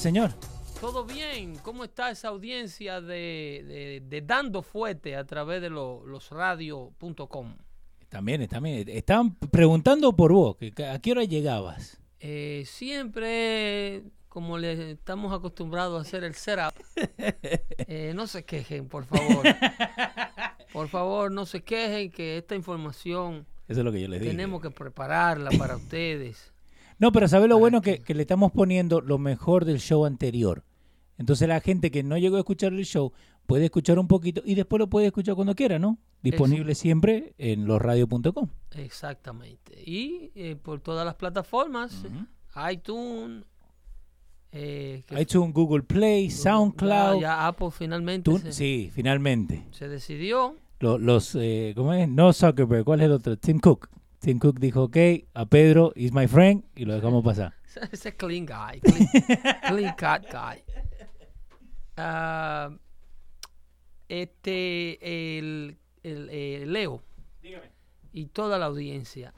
señor? ¿Todo bien? ¿Cómo está esa audiencia de, de- de Dando Fuete a través de lo- losradio.com? También, también. Estaban preguntando por vos, ¿a qué hora llegabas? Eh, siempre, como le estamos acostumbrados a hacer el setup, eh, no se quejen, por favor. Por favor, no se quejen que esta información Eso es lo que yo les digo. tenemos que prepararla para ustedes. No, pero ¿sabés lo Para bueno? que- le estamos poniendo lo mejor del show anterior. Entonces la gente que no llegó a escuchar el show puede escuchar un poquito y después lo puede escuchar cuando quiera, ¿no? Disponible siempre en losradio.com. Exactamente. Y eh, por todas las plataformas, iTunes, eh, iTunes, Google Play, SoundCloud. Ya, ya Apple finalmente se, sí, finalmente. se decidió. Lo- Los, eh, ¿cómo es? No Zuckerberg, ¿cuál es el otro? Tim Cook. Tim Cook dijo, ok, a Pedro, is my friend, y lo dejamos pasar. Ese es clean guy. Clean, clean cut guy. Ah, este, el, el, eh, Leo y toda la audiencia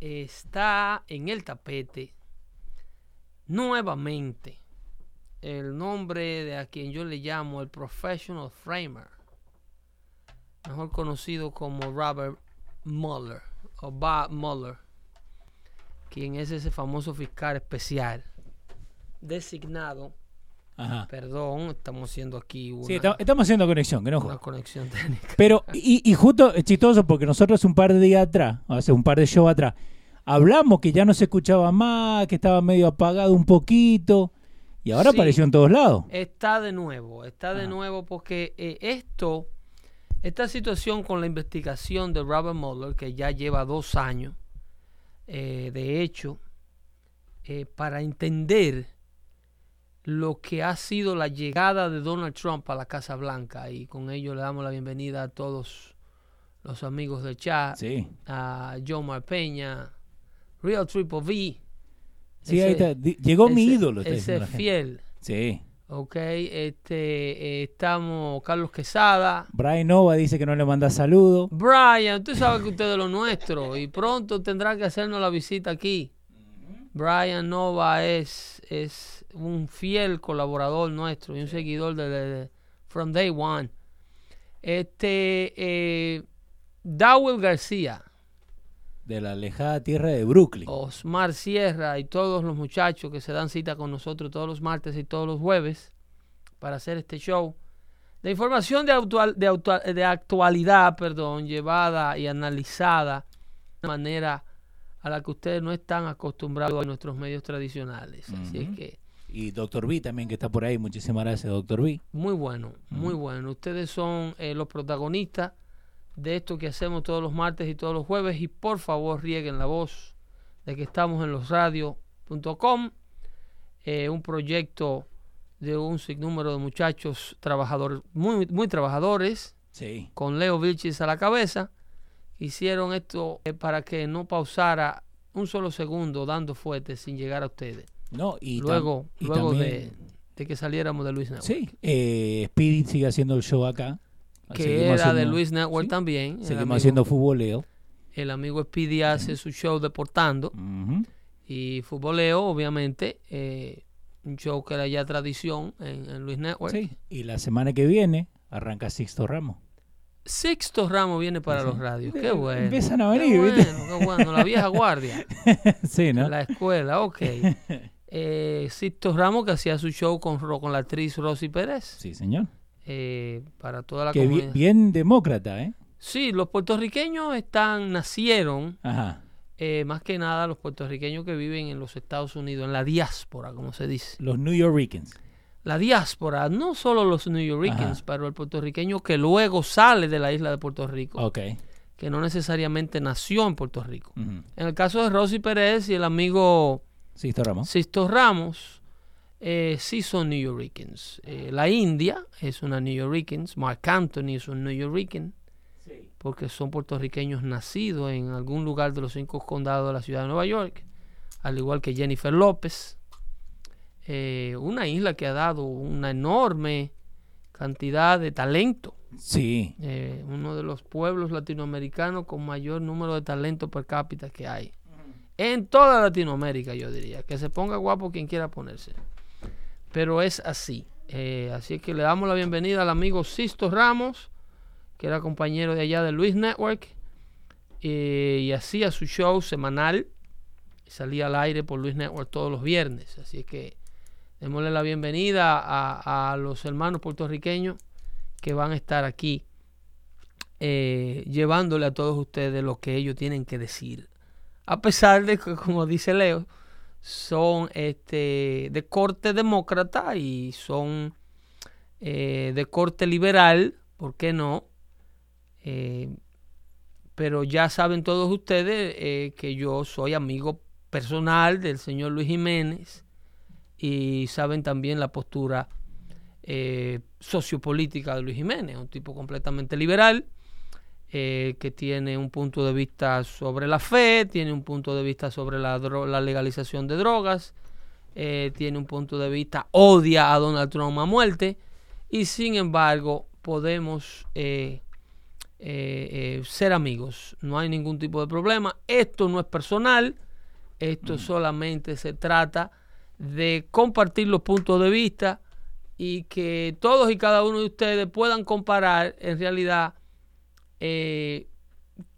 está en el tapete nuevamente el nombre de a quien yo le llamo el Professional Framer, mejor conocido como Robert Mueller o Bob Mueller, quien es ese famoso fiscal especial designado. Ajá. Perdón, estamos haciendo aquí una, Sí, esta- estamos haciendo conexión, que no una conexión técnica. Pero, y, y justo es chistoso porque nosotros un par de días atrás, hace un par de shows atrás, hablamos que ya no se escuchaba más, que estaba medio apagado un poquito, y ahora Sí. apareció en todos lados. Está de nuevo, está de Ajá. nuevo porque eh, esto, esta situación con la investigación de Robert Mueller, que ya lleva dos años, eh, de hecho, eh, para entender lo que ha sido la llegada de Donald Trump a la Casa Blanca, y con ello le damos la bienvenida a todos los amigos del chat, Sí. a Jomar Peña, Real Triple V. Sí, ese- ahí está. Llegó mi ídolo. Ese fiel. Sí. Ok, este, eh, estamos Carlos Quesada. Brian Nova dice que no le manda saludos. Brian, tú sabes que usted es lo nuestro y pronto tendrá que hacernos la visita aquí. Brian Nova es, es un fiel colaborador nuestro y un seguidor de, de- de- From Day One. Este, eh, Dawel García, De la alejada tierra de Brooklyn. Osmar Sierra y todos los muchachos que se dan cita con nosotros todos los martes y todos los jueves para hacer este show de información de, actual- de, autua- de actualidad, perdón, llevada y analizada de una manera a la que ustedes no están acostumbrados en nuestros medios tradicionales. Así es que Y Doctor B también que está por ahí. Muchísimas gracias, Doctor B. muy bueno, muy bueno. Ustedes son eh, los protagonistas de esto que hacemos todos los martes y todos los jueves y por favor rieguen la voz de que estamos en losradio.com, eh, un proyecto de un sinnúmero de muchachos trabajadores, muy, muy trabajadores, Sí. con Leo Vilchis a la cabeza. Hicieron esto eh, para que no pausara un solo segundo dando fuerte sin llegar a ustedes. No, y luego y luego de, de que saliéramos de Luis Network. Sí. Eh, Speedy sigue haciendo el show acá. Que Seguimos era de Luis Network sí, también. Seguimos amigo, haciendo futboleo. el amigo Speedy hace su show deportando y futboleo, obviamente, eh, un show que era ya tradición en, en Luis Network. Sí. Y la semana que viene arranca Sixto Ramos. Sixto Ramos viene para Sí. los radios. Qué Eh, bueno. empiezan a Qué venir, bueno, ¿viste? qué bueno. La vieja guardia. sí, ¿no? La escuela, ok. Eh, Sixto Ramos que hacía su show con, con la actriz Rosy Pérez. Sí, señor. Eh, para toda la Que comunidad. bien demócrata, ¿eh? Sí, los puertorriqueños están, nacieron Ajá. eh, más que nada los puertorriqueños que viven en los Estados Unidos, en la diáspora, como se dice. Los New Yorkers. La diáspora, no solo los New Yorkers, Ajá. pero el puertorriqueño que luego sale de la isla de Puerto Rico, Ok. que no necesariamente nació en Puerto Rico. En el caso de Rosy Pérez y el amigo Sixto Ramos. Sisto Ramos, eh, sí son New Yorkers. Eh, la India es una New Yorkers, Mark Anthony es un New Yorker, porque son puertorriqueños nacidos en algún lugar de los cinco condados de la ciudad de Nueva York, al igual que Jennifer López. Eh, una isla que ha dado una enorme cantidad de talento. Sí. Eh, uno de los pueblos latinoamericanos con mayor número de talento per cápita que hay. En toda Latinoamérica, yo diría. Que se ponga guapo quien quiera ponerse. Pero es así. Eh, así que le damos la bienvenida al amigo Sisto Ramos, que era compañero de allá de Luis Network. Eh, y hacía su show semanal. Salía al aire por Luis Network todos los viernes. Así que démosle la bienvenida a, a los hermanos puertorriqueños que van a estar aquí eh, llevándole a todos ustedes lo que ellos tienen que decir. A pesar de que, como dice Leo, son este, de corte demócrata y son eh, de corte liberal, ¿por qué no? Eh, pero ya saben todos ustedes que yo soy amigo personal del señor Luis Jiménez y saben también la postura sociopolítica de Luis Jiménez, un tipo completamente liberal eh, que tiene un punto de vista sobre la fe, tiene un punto de vista sobre la, la legalización de drogas, eh, tiene un punto de vista, odia a Donald Trump a muerte, y sin embargo podemos eh, ser amigos, no hay ningún tipo de problema, esto no es personal, esto mm. solamente se trata de compartir los puntos de vista y que todos y cada uno de ustedes puedan comparar en realidad eh,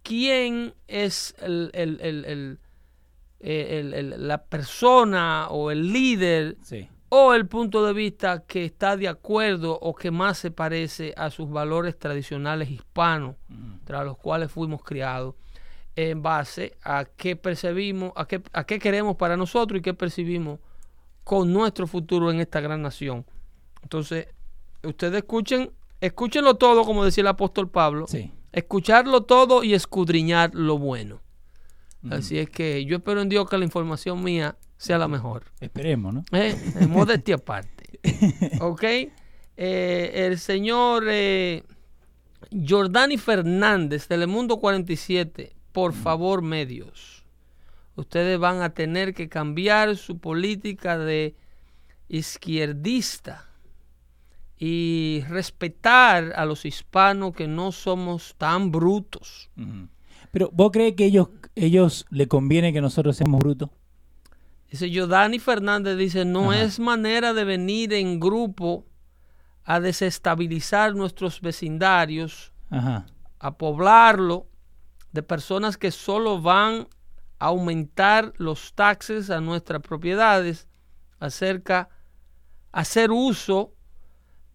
quién es el, la persona o el líder o el punto de vista que está de acuerdo o que más se parece a sus valores tradicionales hispanos, tras los cuales fuimos criados, en base a qué percibimos, a qué, a qué queremos para nosotros y qué percibimos con nuestro futuro en esta gran nación. Entonces, ustedes escuchen, escúchenlo todo, como decía el apóstol Pablo. Sí escucharlo todo y escudriñar lo bueno. Así es que yo espero en Dios que la información mía sea la mejor. Esperemos, ¿no? Eh, en modestia aparte. ¿Ok? Eh, el señor eh, Jordani Fernández, Telemundo 47, por favor, medios. Ustedes van a tener que cambiar su política de izquierdista y respetar a los hispanos que no somos tan brutos. Pero ¿vos crees que ellos, ellos le conviene que nosotros seamos brutos? Dice yo, Dani Fernández dice, no es manera de venir en grupo a desestabilizar nuestros vecindarios, a poblarlo de personas que solo van a aumentar los taxes a nuestras propiedades, acerca hacer uso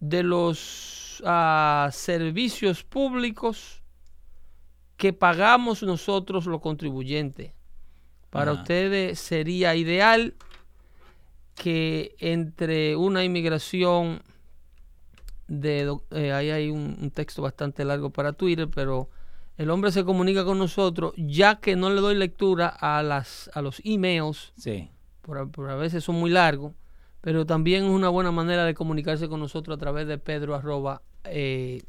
de los ah, servicios públicos que pagamos nosotros los contribuyentes. Para ustedes sería ideal que entre una inmigración de eh, ahí hay un, texto bastante largo para Twitter, pero el hombre se comunica con nosotros, ya que no le doy lectura a las a los emails, sí. por, por a veces son muy largos pero también es una buena manera de comunicarse con nosotros a través de pedro arroba eh,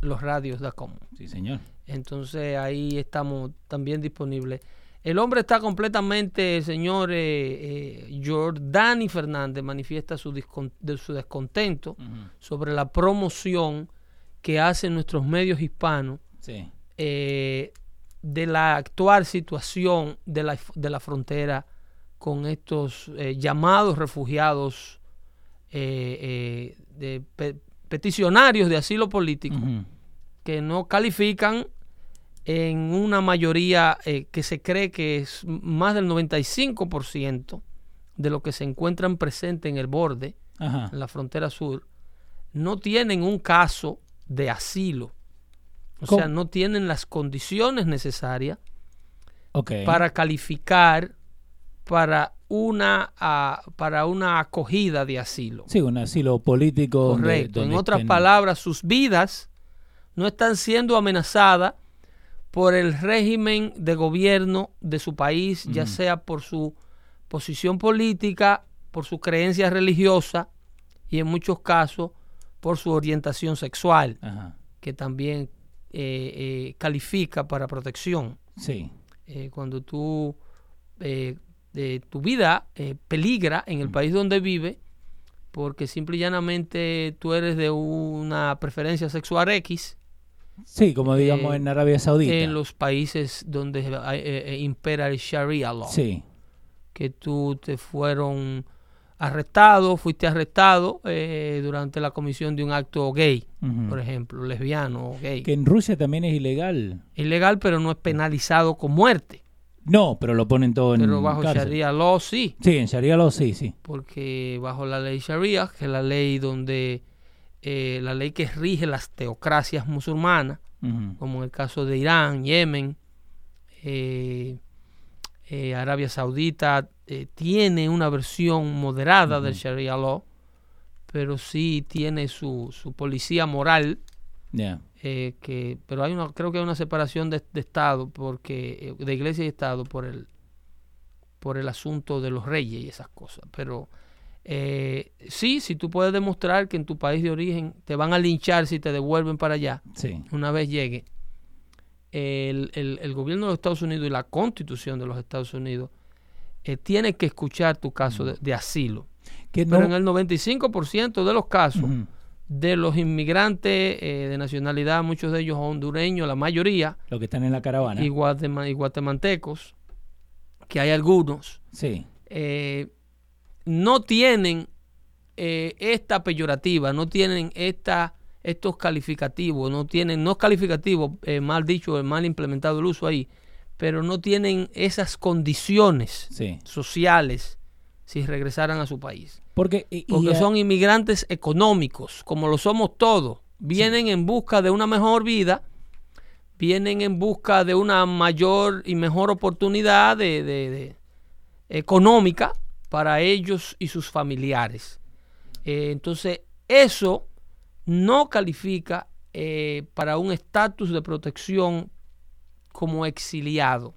losradios.com. Sí, señor. Entonces ahí estamos también disponibles. El hombre está completamente, señor eh, eh, Jordani Fernández, manifiesta su, de su descontento sobre la promoción que hacen nuestros medios hispanos eh, de la actual situación de la, de la frontera con estos eh, llamados refugiados eh, eh, de peticionarios de asilo político que no califican en una mayoría que se cree que es más del 95% de lo que se encuentran presentes en el borde, en la frontera sur, no tienen un caso de asilo. O sea, no tienen las condiciones necesarias para calificar para una, para una acogida de asilo. Sí, un asilo político. Correcto. en otras palabras, sus vidas no están siendo amenazadas por el régimen de gobierno de su país, ya sea por su posición política, por su creencia religiosa y en muchos casos por su orientación sexual, que también eh, eh, califica para protección. Sí. Eh, cuando tú de tu vida eh, peligra en el país donde vive porque simple y llanamente tú eres de una preferencia sexual X Sí, como digamos Eh, en Arabia Saudita. en los países donde eh, impera el Sharia law. Sí, Que tú te fueron arrestado, fuiste arrestado eh, durante la comisión de un acto gay, por ejemplo, lesbiano o gay. que en Rusia también es ilegal. Ilegal, pero no es penalizado con muerte. No, pero lo ponen todo en Pero bajo cárcel. Sharia law sí. Sí, en Sharia law sí, sí. porque bajo la ley Sharia, que es la ley donde eh, la ley que rige las teocracias musulmanas, como en el caso de Irán, Yemen, eh, eh, Arabia Saudita, tiene una versión moderada del. Sharia law, pero sí tiene su, su policía moral, Ya. Eh, que, pero hay una, creo que hay una separación de, de Estado, porque eh, de iglesia y Estado por el, por el asunto de los reyes y esas cosas. Pero eh, sí, si tú puedes demostrar que en tu país de origen te van a linchar si te devuelven para allá, Sí. una vez llegue, el, el- el gobierno de los Estados Unidos y la constitución de los Estados Unidos eh, tiene que escuchar tu caso de, de asilo. Que Pero en el 95% de los casos. De los inmigrantes eh, de nacionalidad, muchos de ellos hondureños, la mayoría, Lo que están en la caravana. y, guatema- y guatemaltecos, que hay algunos, Sí. eh, no tienen eh, esta peyorativa, no tienen esta, estos calificativos, no tienen, no es calificativo, eh, mal dicho, mal implementado el uso ahí, pero no tienen esas condiciones Sí. sociales si regresaran a su país. Porque, y- Porque son inmigrantes económicos, como lo somos todos. Vienen en busca de una mejor vida, vienen en busca de una mayor y mejor oportunidad de, de- de- económica para ellos y sus familiares. Eh, entonces, eso no califica eh, para un estatus de protección como exiliado.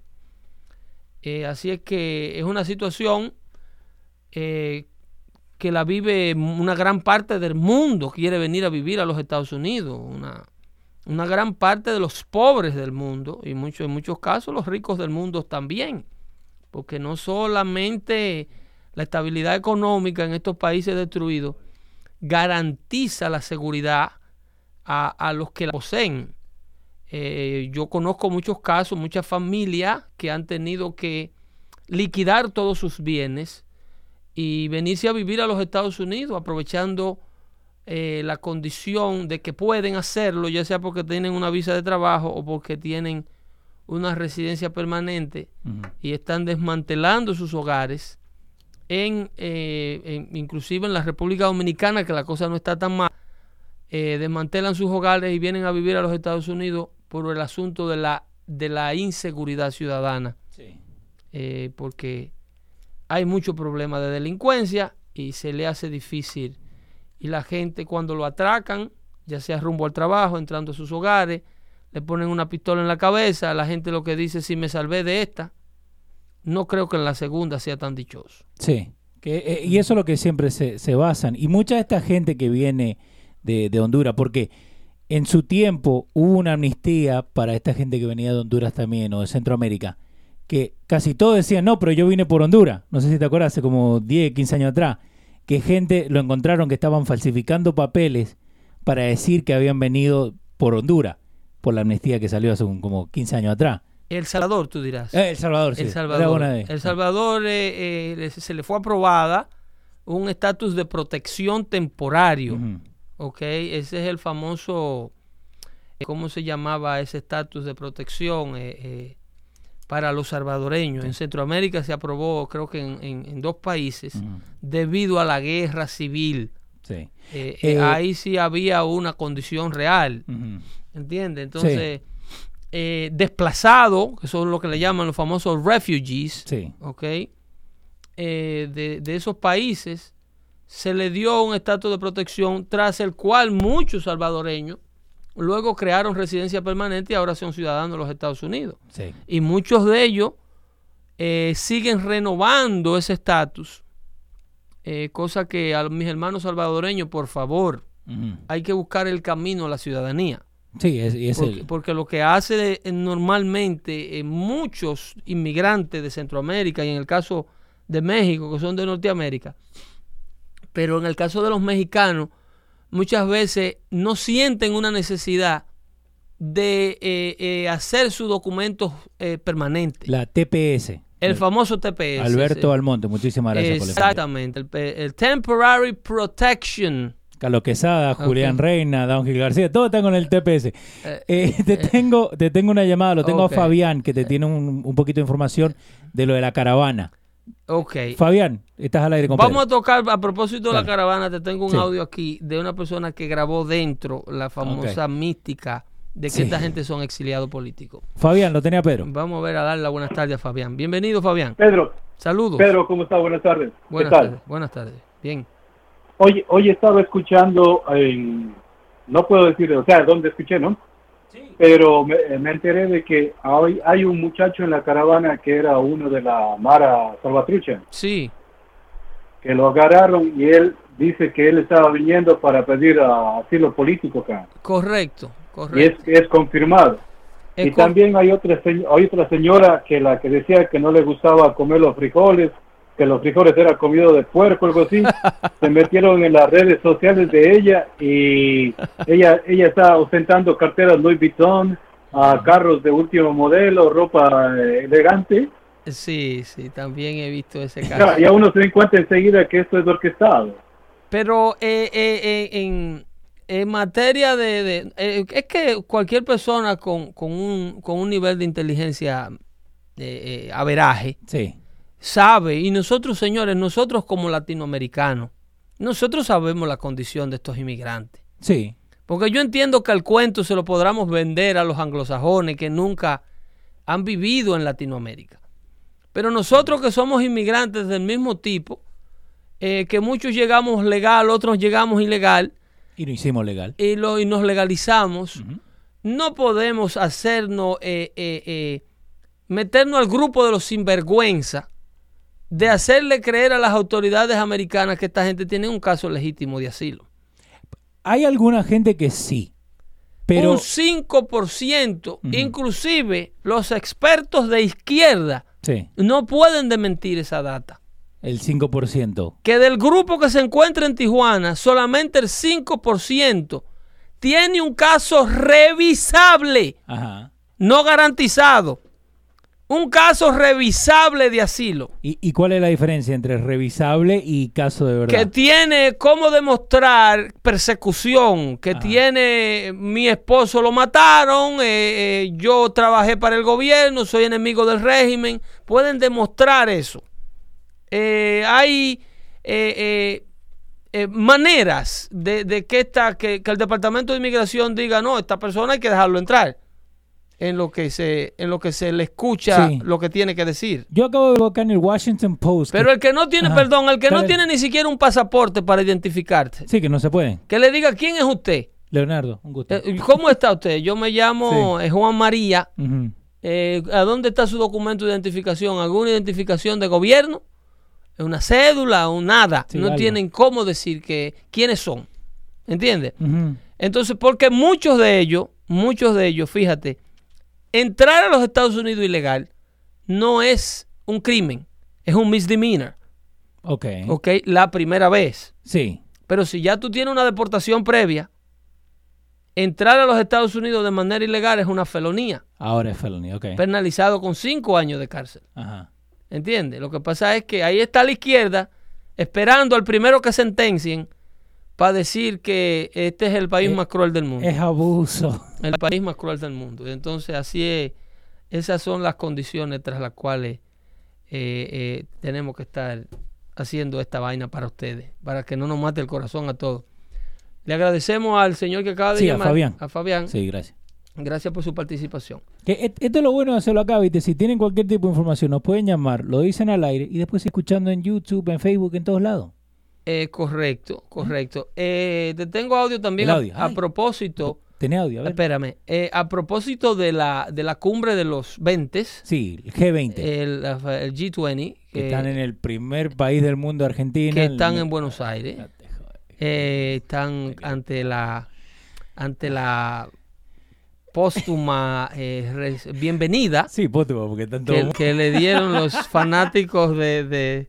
Eh, así es que es una situación eh, que la vive una gran parte del mundo, quiere venir a vivir a los Estados Unidos, una, una gran parte de los pobres del mundo, y mucho, en muchos casos los ricos del mundo también, porque no solamente la estabilidad económica en estos países destruidos garantiza la seguridad a, a los que la poseen. Eh, yo conozco muchos casos, muchas familias que han tenido que liquidar todos sus bienes y venirse a vivir a los Estados Unidos aprovechando eh, la condición de que pueden hacerlo, ya sea porque tienen una visa de trabajo o porque tienen una residencia permanente y están desmantelando sus hogares en, eh, en- inclusive en la República Dominicana que la cosa no está tan mal eh, desmantelan sus hogares y vienen a vivir a los Estados Unidos por el asunto de la de la inseguridad ciudadana Sí. porque hay mucho problema de delincuencia y se le hace difícil. Y la gente cuando lo atracan ya sea rumbo al trabajo entrando a sus hogares le ponen una pistola en la cabeza la gente lo que dice si me salvé de esta no creo que en la segunda sea tan dichoso. Sí, que, eh, y eso es lo que siempre se, se basan. Y mucha de esta gente que viene de, de Honduras, porque en su tiempo hubo una amnistía para esta gente que venía de Honduras también o de Centroamérica, que casi todos decían, no, pero yo vine por Honduras. No sé si te acuerdas, hace como 10, 15 años atrás, que gente lo encontraron que estaban falsificando papeles para decir que habían venido por Honduras, por la amnistía que salió hace un- como 15 años atrás. El Salvador tú dirás Eh, El Salvador, sí. El Salvador. El Salvador eh, eh, se le fue aprobada un estatus de protección temporario. Ujú. ¿ok? Ese es el famoso, eh, ¿cómo se llamaba ese estatus de protección eh, eh, para los salvadoreños? En Centroamérica se aprobó, creo que en, en- en dos países, debido a la guerra civil. Sí. Eh, eh, Eh, ahí sí había una condición real. ¿entiendes? Entonces, eh, desplazado, que son lo que le llaman los famosos refugees, Sí. ¿ok? De, de esos países se le dio un estatus de protección tras el cual muchos salvadoreños luego crearon residencia permanente y ahora son ciudadanos de los Estados Unidos. Sí. Y muchos de ellos eh, siguen renovando ese estatus, eh, cosa que a mis hermanos salvadoreños, por favor, hay que buscar el camino a la ciudadanía. Sí, es, es Porque, el- porque lo que hace eh, normalmente eh, muchos inmigrantes de Centroamérica y en el caso de México, que son de Norteamérica, pero en el caso de los mexicanos, muchas veces no sienten una necesidad de eh, eh, hacer su documento eh, permanente. La TPS. El famoso TPS. Alberto Almonte, muchísimas gracias Exactamente, por el, el, Temporary Protection. Carlos Quesada, Julián Reina, Don García, todos están con el TPS. te, tengo, te tengo una llamada, lo tengo a Fabián, que te tiene un, un, poquito de información de lo de la caravana. Ok. Fabián, estás al aire con Vamos a tocar, a propósito de la caravana, te tengo un audio aquí de una persona que grabó dentro la famosa mística de que esta gente son exiliados políticos. Fabián, lo tenía Pedro. Vamos a ver a darle la buenas tardes a Fabián. Bienvenido, Fabián. Pedro. Saludos. Pedro, ¿cómo está? Buenas tardes. Buenas tardes. Buenas tardes. Bien. Hoy, hoy estaba escuchando en, no puedo decir, o sea, dónde escuché, ¿no? Sí. Pero me, enteré de que hoy hay un muchacho en la caravana que era uno de la Mara Salvatrucha. Sí. Que lo agarraron y él dice que él estaba viniendo para pedir asilo político acá. Correcto. Y es, es confirmado. y también hay otra, hay otra señora que la que decía que no le gustaba comer los frijoles, que los frijoles eran comido de puerco, algo así. se metieron en las redes sociales de ella y ella ella está ostentando carteras Louis Vuitton, a carros de último modelo, ropa eh, elegante. Sí, sí, también he visto ese caso. y a uno se encuentra enseguida que esto es orquestado. Pero eh, eh, en, en materia de... Eh, es que cualquier persona con, un, con un nivel de inteligencia eh, eh, averaje sabe, y nosotros señores, nosotros como latinoamericanos, nosotros sabemos la condición de estos inmigrantes. Sí. Porque yo entiendo que el cuento se lo podamos vender a los anglosajones que nunca han vivido en Latinoamérica. Pero nosotros que somos inmigrantes del mismo tipo, que muchos llegamos legal, otros llegamos ilegal, y lo hicimos legal. Y, lo, y nos legalizamos. No podemos hacernos, eh, eh, eh, meternos al grupo de los sinvergüenza de hacerle creer a las autoridades americanas que esta gente tiene un caso legítimo de asilo. Hay alguna gente que sí. Pero... Un 5%, inclusive los expertos de izquierda, no pueden desmentir esa data. El 5%. Que del grupo que se encuentra en Tijuana, solamente el 5% tiene un caso revisable, no garantizado. Un caso revisable de asilo. ¿Y, cuál es la diferencia entre revisable y caso de verdad? Que tiene cómo demostrar persecución, que tiene mi esposo lo mataron, eh, eh, yo trabajé para el gobierno, soy enemigo del régimen. Pueden demostrar eso. Eh, hay eh, eh, maneras de, que, esta, que, el Departamento de Inmigración diga, no, esta persona hay que dejarlo entrar. En lo que se, en lo que se le escucha lo que tiene que decir. Yo acabo de buscar en el Washington Post. Pero el que no tiene, perdón, el que no tiene ni siquiera un pasaporte para identificarte. Sí, que no se puede. Que le diga quién es usted. Leonardo, un gusto. ¿Cómo está usted? Yo me llamo Juan María. ¿A dónde está su documento de identificación? ¿Alguna identificación de gobierno? una cédula o nada. no tienen cómo decir que quiénes son. ¿Entiendes? Entonces, porque muchos de ellos, muchos de ellos, fíjate, entrar a los Estados Unidos ilegal no es un crimen, es un misdemeanor. Ok. Ok, la primera vez. Sí. Pero si ya tú tienes una deportación previa, entrar a los Estados Unidos de manera ilegal es una felonía. Ahora es felonía, ok. Penalizado con cinco años de cárcel. Ajá. ¿Entiendes? Lo que pasa es que ahí está la izquierda esperando al primero que sentencien para decir que este es el país más cruel del mundo. Es abuso. El país más cruel del mundo. Entonces, así es. Esas son las condiciones tras las cuales eh, eh, tenemos que estar haciendo esta vaina para ustedes, para que no nos mate el corazón a todos. Le agradecemos al señor que acaba de llamar. A Fabián. A Fabián. Sí, gracias. Gracias por su participación. Que esto es lo bueno de hacerlo acá, ¿viste? Si tienen cualquier tipo de información, nos pueden llamar, lo dicen al aire y después escuchando en YouTube, en Facebook, en todos lados. Eh, correcto, correcto. Eh, te tengo audio también A, propósito. Tiene audio, a ver. Espérame. Eh, a propósito de la, de la cumbre de los 20. Sí, el G20. El, G20. Que están en el primer país del mundo, Argentina. Que están en Buenos Aires. están ante la ante la póstuma eh, bienvenida. Sí, póstuma, porque tanto... Que, le dieron los fanáticos de, de,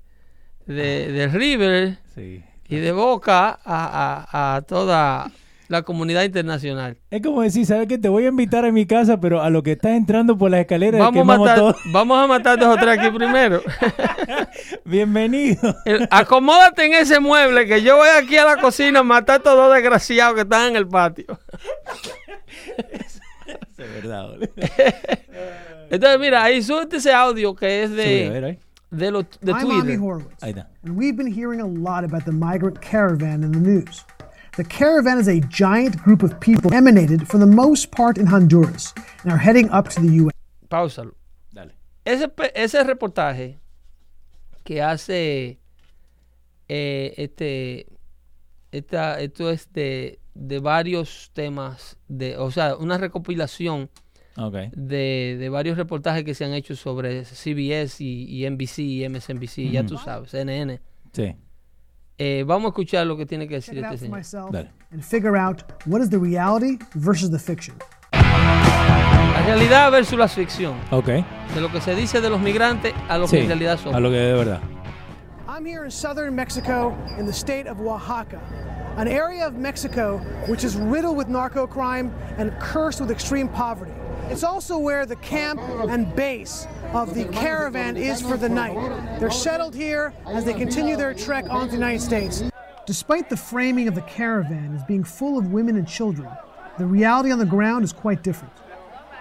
de, River y de Boca a, a, toda la comunidad internacional. Es como decir, ¿sabes qué? Te voy a invitar a mi casa, pero a lo que estás entrando por las escaleras vamos, a matar, vamos a matar dos o tres aquí primero. Bienvenido. acomódate en ese mueble que yo voy aquí a la cocina a matar a estos dos desgraciados que están en el patio. es verdad. Entonces, mira, ahí suelta ese audio que es de... de, lo, de I'm Twitter. Horowitz, and we've been hearing a lot about the migrant caravan in the news. The caravan is a giant group of people emanated for the most part in Honduras and are heading up to the U.S. Páusalo. Dale. Ese, ese reportaje que hace eh, este, esta, esto es de, de, varios temas, de, o sea, una recopilación okay. de, de, varios reportajes que se han hecho sobre CBS y, y NBC y MSNBC, mm -hmm. ya tú sabes, CNN. Sí. Eh, vamos a escuchar lo que tiene que decir este señor. And figure out what is the reality versus the fiction. La realidad versus la ficción. Okay. De lo que se dice de los migrantes a lo sí, que en realidad son. A lo que de verdad. I'm here in southern Mexico in the state of Oaxaca, an area of Mexico which is riddled with narco crime and cursed with extreme poverty. It's also where the camp and base of the caravan is for the night. They're settled here as they continue their trek on to the United States. Despite the framing of the caravan as being full of women and children, the reality on the ground is quite different.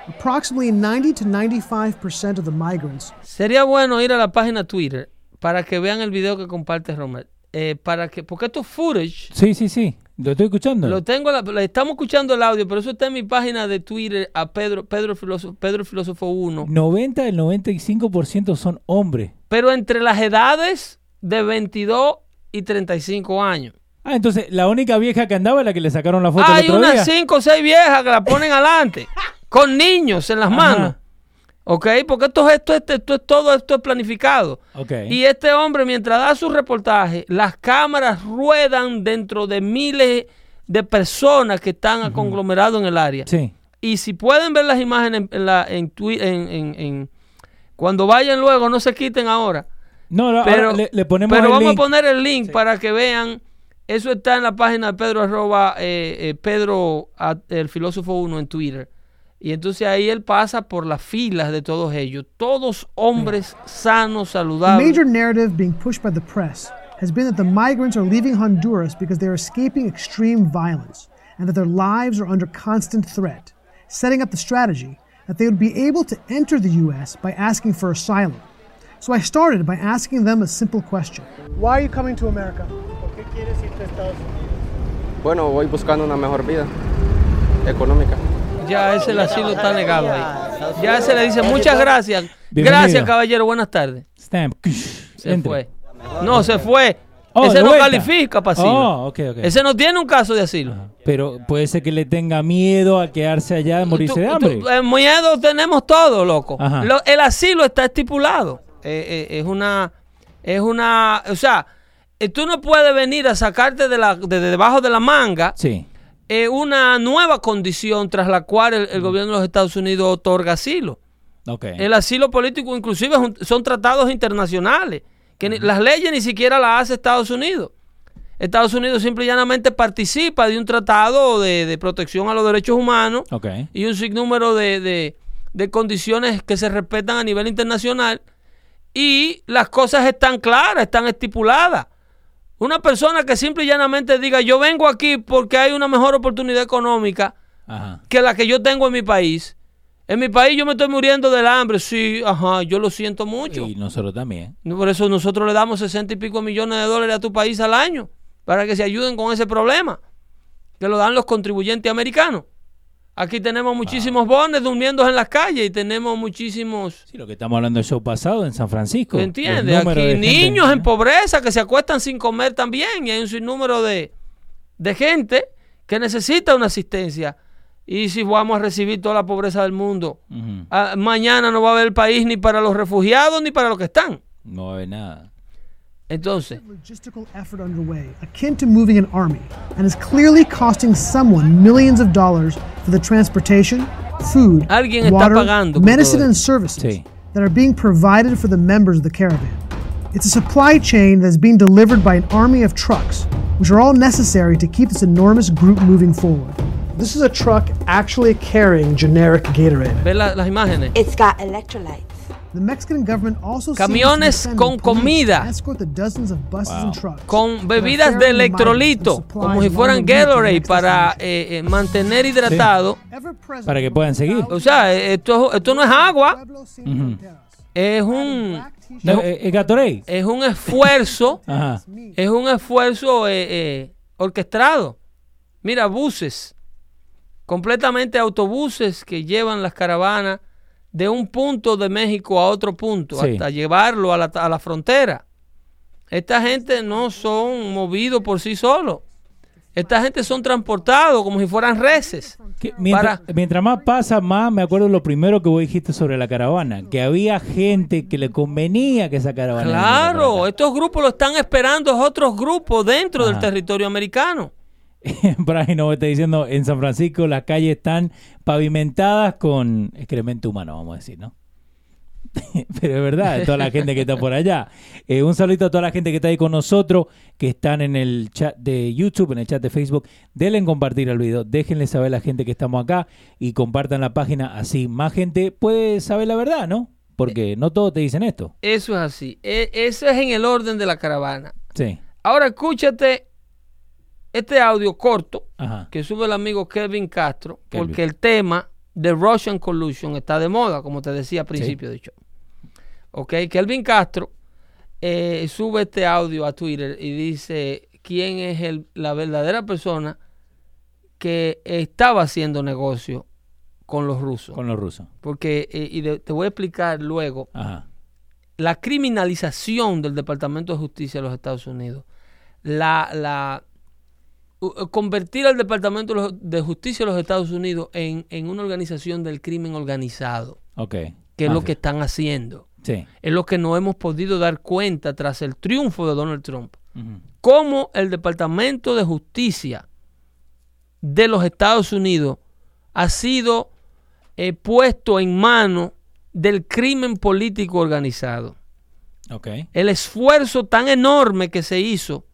Approximately 90 to 95% of the migrants. Sería bueno ir a la página Twitter para que vean el video que comparte Romer. Eh, para que, porque esto es footage. Sí, sí, sí. Lo estoy escuchando. Lo tengo, estamos escuchando el audio, pero eso está en mi página de Twitter a Pedro, Pedro Filósofo, Pedro Filósofo 1. 90 el 95% son hombres. Pero entre las edades de 22 y 35 años. Ah, entonces la única vieja que andaba es la que le sacaron la foto Hay unas 5 o 6 viejas que la ponen adelante, con niños en las manos. ¿Ok? Porque esto, esto, esto, esto, es todo esto es planificado. Okay. Y este hombre, mientras da su reportaje, las cámaras ruedan dentro de miles de personas que están conglomerados en el área. Sí. Y si pueden ver las imágenes en, la, en, en, en, cuando vayan luego, no se quiten ahora. No, no pero, le, le, ponemos pero vamos a poner el link sí. para que vean. Eso está en la página de Pedro arroba, eh, eh, Pedro, el filósofo 1 en Twitter. Y entonces ahí él pasa por las filas de todos ellos, todos hombres sanos, saludables. The major narrative being pushed by the press has been that the migrants are leaving Honduras because they're escaping extreme violence and that their lives are under constant threat, setting up the strategy that they would be able to enter the U.S. by asking for asylum. So I started by asking them a simple question. Why are you coming to America? ¿Por qué quieres irte a Estados Unidos? Bueno, voy buscando una mejor vida económica ya ese el asilo está negado ahí. Ya se le dice muchas gracias. Gracias, caballero. Buenas tardes. Se fue. No, se fue. Oh, ese no califica para asilo. Oh, ese no tiene un caso de asilo. Pero puede ser que le tenga miedo a quedarse allá, a morirse de hambre. Eh, miedo tenemos todo, loco. el asilo está estipulado. Eh, eh, es una, es una, o sea, tú no puedes venir a sacarte de, la, de debajo de la manga. Sí eh, una nueva condición tras la cual el, gobierno de los Estados Unidos otorga asilo. El asilo político inclusive son tratados internacionales, que las leyes ni siquiera las hace Estados Unidos. Estados Unidos simple y llanamente participa de un tratado de, protección a los derechos humanos y un sinnúmero de, de condiciones que se respetan a nivel internacional y las cosas están claras, están estipuladas. Una persona que simple y llanamente diga, yo vengo aquí porque hay una mejor oportunidad económica que la que yo tengo en mi país. En mi país yo me estoy muriendo del hambre, sí, ajá, yo lo siento mucho. Y nosotros también. Por eso nosotros le damos 60 y pico millones de dólares a tu país al año, para que se ayuden con ese problema, que lo dan los contribuyentes americanos. Aquí tenemos muchísimos bones durmiendo en las calles y tenemos muchísimos... Sí, lo que estamos hablando del show pasado en San Francisco. ¿Entiendes? Aquí niños en pobreza que se acuestan sin comer también y hay un sinnúmero de, de gente que necesita una asistencia. Y si vamos a recibir toda la pobreza del mundo, ah, mañana no va a haber país ni para los refugiados ni para los que están. No va a haber nada. Entonces, logistical effort underway akin to moving an army and is clearly costing someone millions of dollars for the transportation, food, water, medicine and services sí. that are being provided for the members of the caravan. It's a supply chain that is being delivered by an army of trucks which are all necessary to keep this enormous group moving forward. This is a truck actually carrying generic Gatorade. ¿Ves la- las imágenes? It's got electrolytes. The Mexican government also Camiones con comida. to escort the dozens of buses and trucks Con bebidas de electrolito, como si fueran Gatorade para eh, eh, mantener hidratado. Para que puedan seguir. O sea, eh, esto, esto no es agua, es un, No, Gatorade. es un esfuerzo, es un esfuerzo eh, eh, orquestado. Mira, buses, completamente autobuses que llevan las caravanas de un punto de México a otro punto, Sí. hasta llevarlo a la, a la frontera. Esta gente no son movidos por sí solos. Esta gente son transportados como si fueran reses. Mientras, Para- mientras más pasa, más me acuerdo lo primero que vos dijiste sobre la caravana, que había gente que le convenía que esa caravana. Claro, estos grupos lo están esperando otros grupos dentro del territorio americano. Brian no está diciendo, en San Francisco las calles están pavimentadas con excremento humano, vamos a decir, ¿no? Pero es verdad, toda la gente que está por allá. Eh, un saludito a toda la gente que está ahí con nosotros, que están en el chat de YouTube, en el chat de Facebook. Denle en compartir el video, déjenle saber a la gente que estamos acá y compartan la página, así más gente puede saber la verdad, ¿no? Porque no todos te dicen esto. Eso es así. E- eso es en el orden de la caravana. Sí, Ahora escúchate este audio corto ajá. que sube el amigo Kevin Castro, porque el tema de Russian Collusion está de moda, como te decía al principio de show. Ok, Kelvin Castro eh, sube este audio a Twitter y dice quién es el- la verdadera persona que estaba haciendo negocio con los rusos. Con los rusos. Porque, eh, y de- te voy a explicar luego, Ajá. la criminalización del Departamento de Justicia de los Estados Unidos, la, la convertir al Departamento de Justicia de los Estados Unidos en, en una organización del crimen organizado, Ok. que es lo Mafia. que están haciendo. Sí. Es lo que no hemos podido dar cuenta tras el triunfo de Donald Trump. Ujú. Cómo el Departamento de Justicia de los Estados Unidos ha sido eh, puesto en manos del crimen político organizado Ok. el esfuerzo tan enorme que se hizo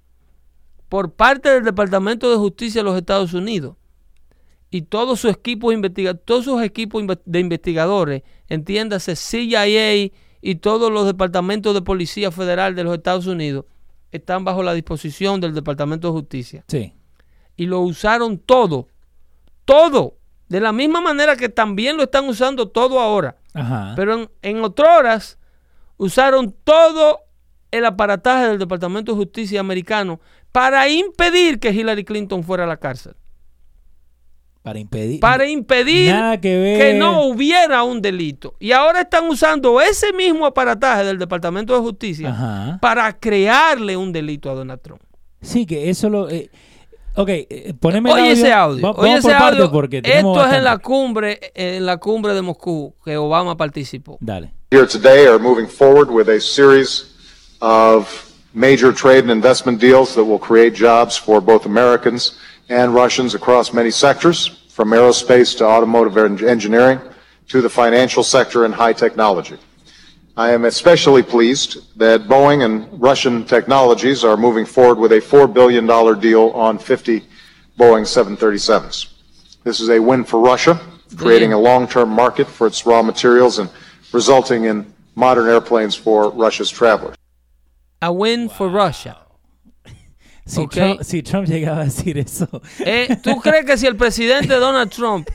por parte del Departamento de Justicia de los Estados Unidos y todos sus equipos investiga todos sus equipos de investigadores, entiéndase CIA y todos los departamentos de policía federal de los Estados Unidos están bajo la disposición del Departamento de Justicia Sí. y lo usaron todo, todo, de la misma manera que también lo están usando todo ahora. Ajá. Pero en, en otras horas usaron todo el aparataje del Departamento de Justicia americano para impedir que Hillary Clinton fuera a la cárcel. para impedir. Para impedir Nada que ver. que no hubiera un delito. Y ahora están usando ese mismo aparataje del Departamento de Justicia Ajá. para crearle un delito a Donald Trump. Sí, que eso lo. eh, ok, eh, poneme el Oye ese Va- audio. vamos Oye por ese parte audio. porque Esto es en la cumbre, en la cumbre de Moscú que Obama participó. Dale. here today are moving forward with a series of major trade and investment deals that will create jobs for both Americans and Russians across many sectors, from aerospace to automotive engineering to the financial sector and high technology. I am especially pleased that Boeing and Russian technologies are moving forward with a $4 billion deal on 50 Boeing 737s. This is a win for Russia, creating a long-term market for its raw materials and resulting in modern airplanes for Russia's travelers. A win for Russia. Si. Trump, si Trump llegaba a decir eso. Eh, ¿Tú crees que si el presidente Donald Trump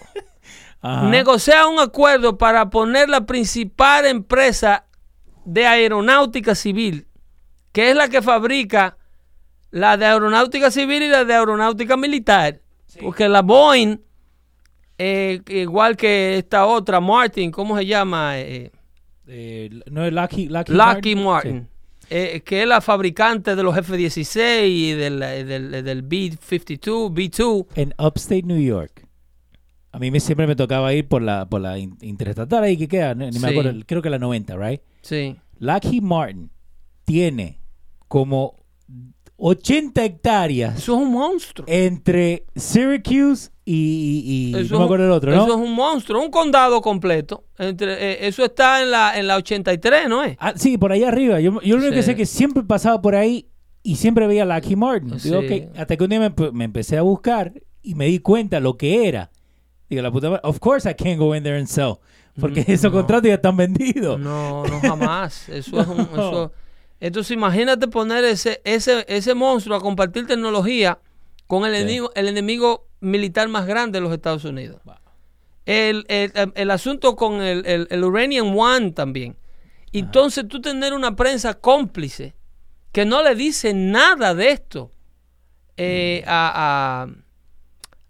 Ajá. negocia un acuerdo para poner la principal empresa de aeronáutica civil, que es la que fabrica la de aeronáutica civil y la de aeronáutica militar? Porque la Boeing, eh, igual que esta otra, Martin, ¿cómo se llama? Eh, Eh, no es Lucky, Lucky, Sí. Martin. Eh, que es la fabricante de los F-16 y del, eh, del, del B-52, B-2. En Upstate New York. A mí me, siempre me tocaba ir por la, por la in- interestatal ahí que queda, ni me acuerdo, creo que la 90, right? Sí. Lockheed Martin tiene como 80 hectáreas Eso es un monstruo. entre Syracuse y, y- y Eso no me es- acuerdo el otro, Eso ¿no? es un monstruo, un condado completo. Entre, eh, eso está en la, en la 83, ¿no es? Ah, sí, por ahí arriba. Yo, yo lo único que sé es que siempre pasaba por ahí y siempre veía Lucky Martin. Sí. Digo, ok, hasta que un día me, me empecé a buscar y me di cuenta lo que era. Digo, la puta madre, of course I can't go in there and sell. Porque Mm, esos contratos ya están vendidos. No, no jamás. Eso es un. Eso, entonces imagínate poner ese, ese, ese monstruo a compartir tecnología con el, Sí. enemigo, el enemigo militar más grande de los Estados Unidos. El, el- el asunto con el, el, el Uranium One también. Entonces tú tener una prensa cómplice que no le dice nada de esto eh, a- a-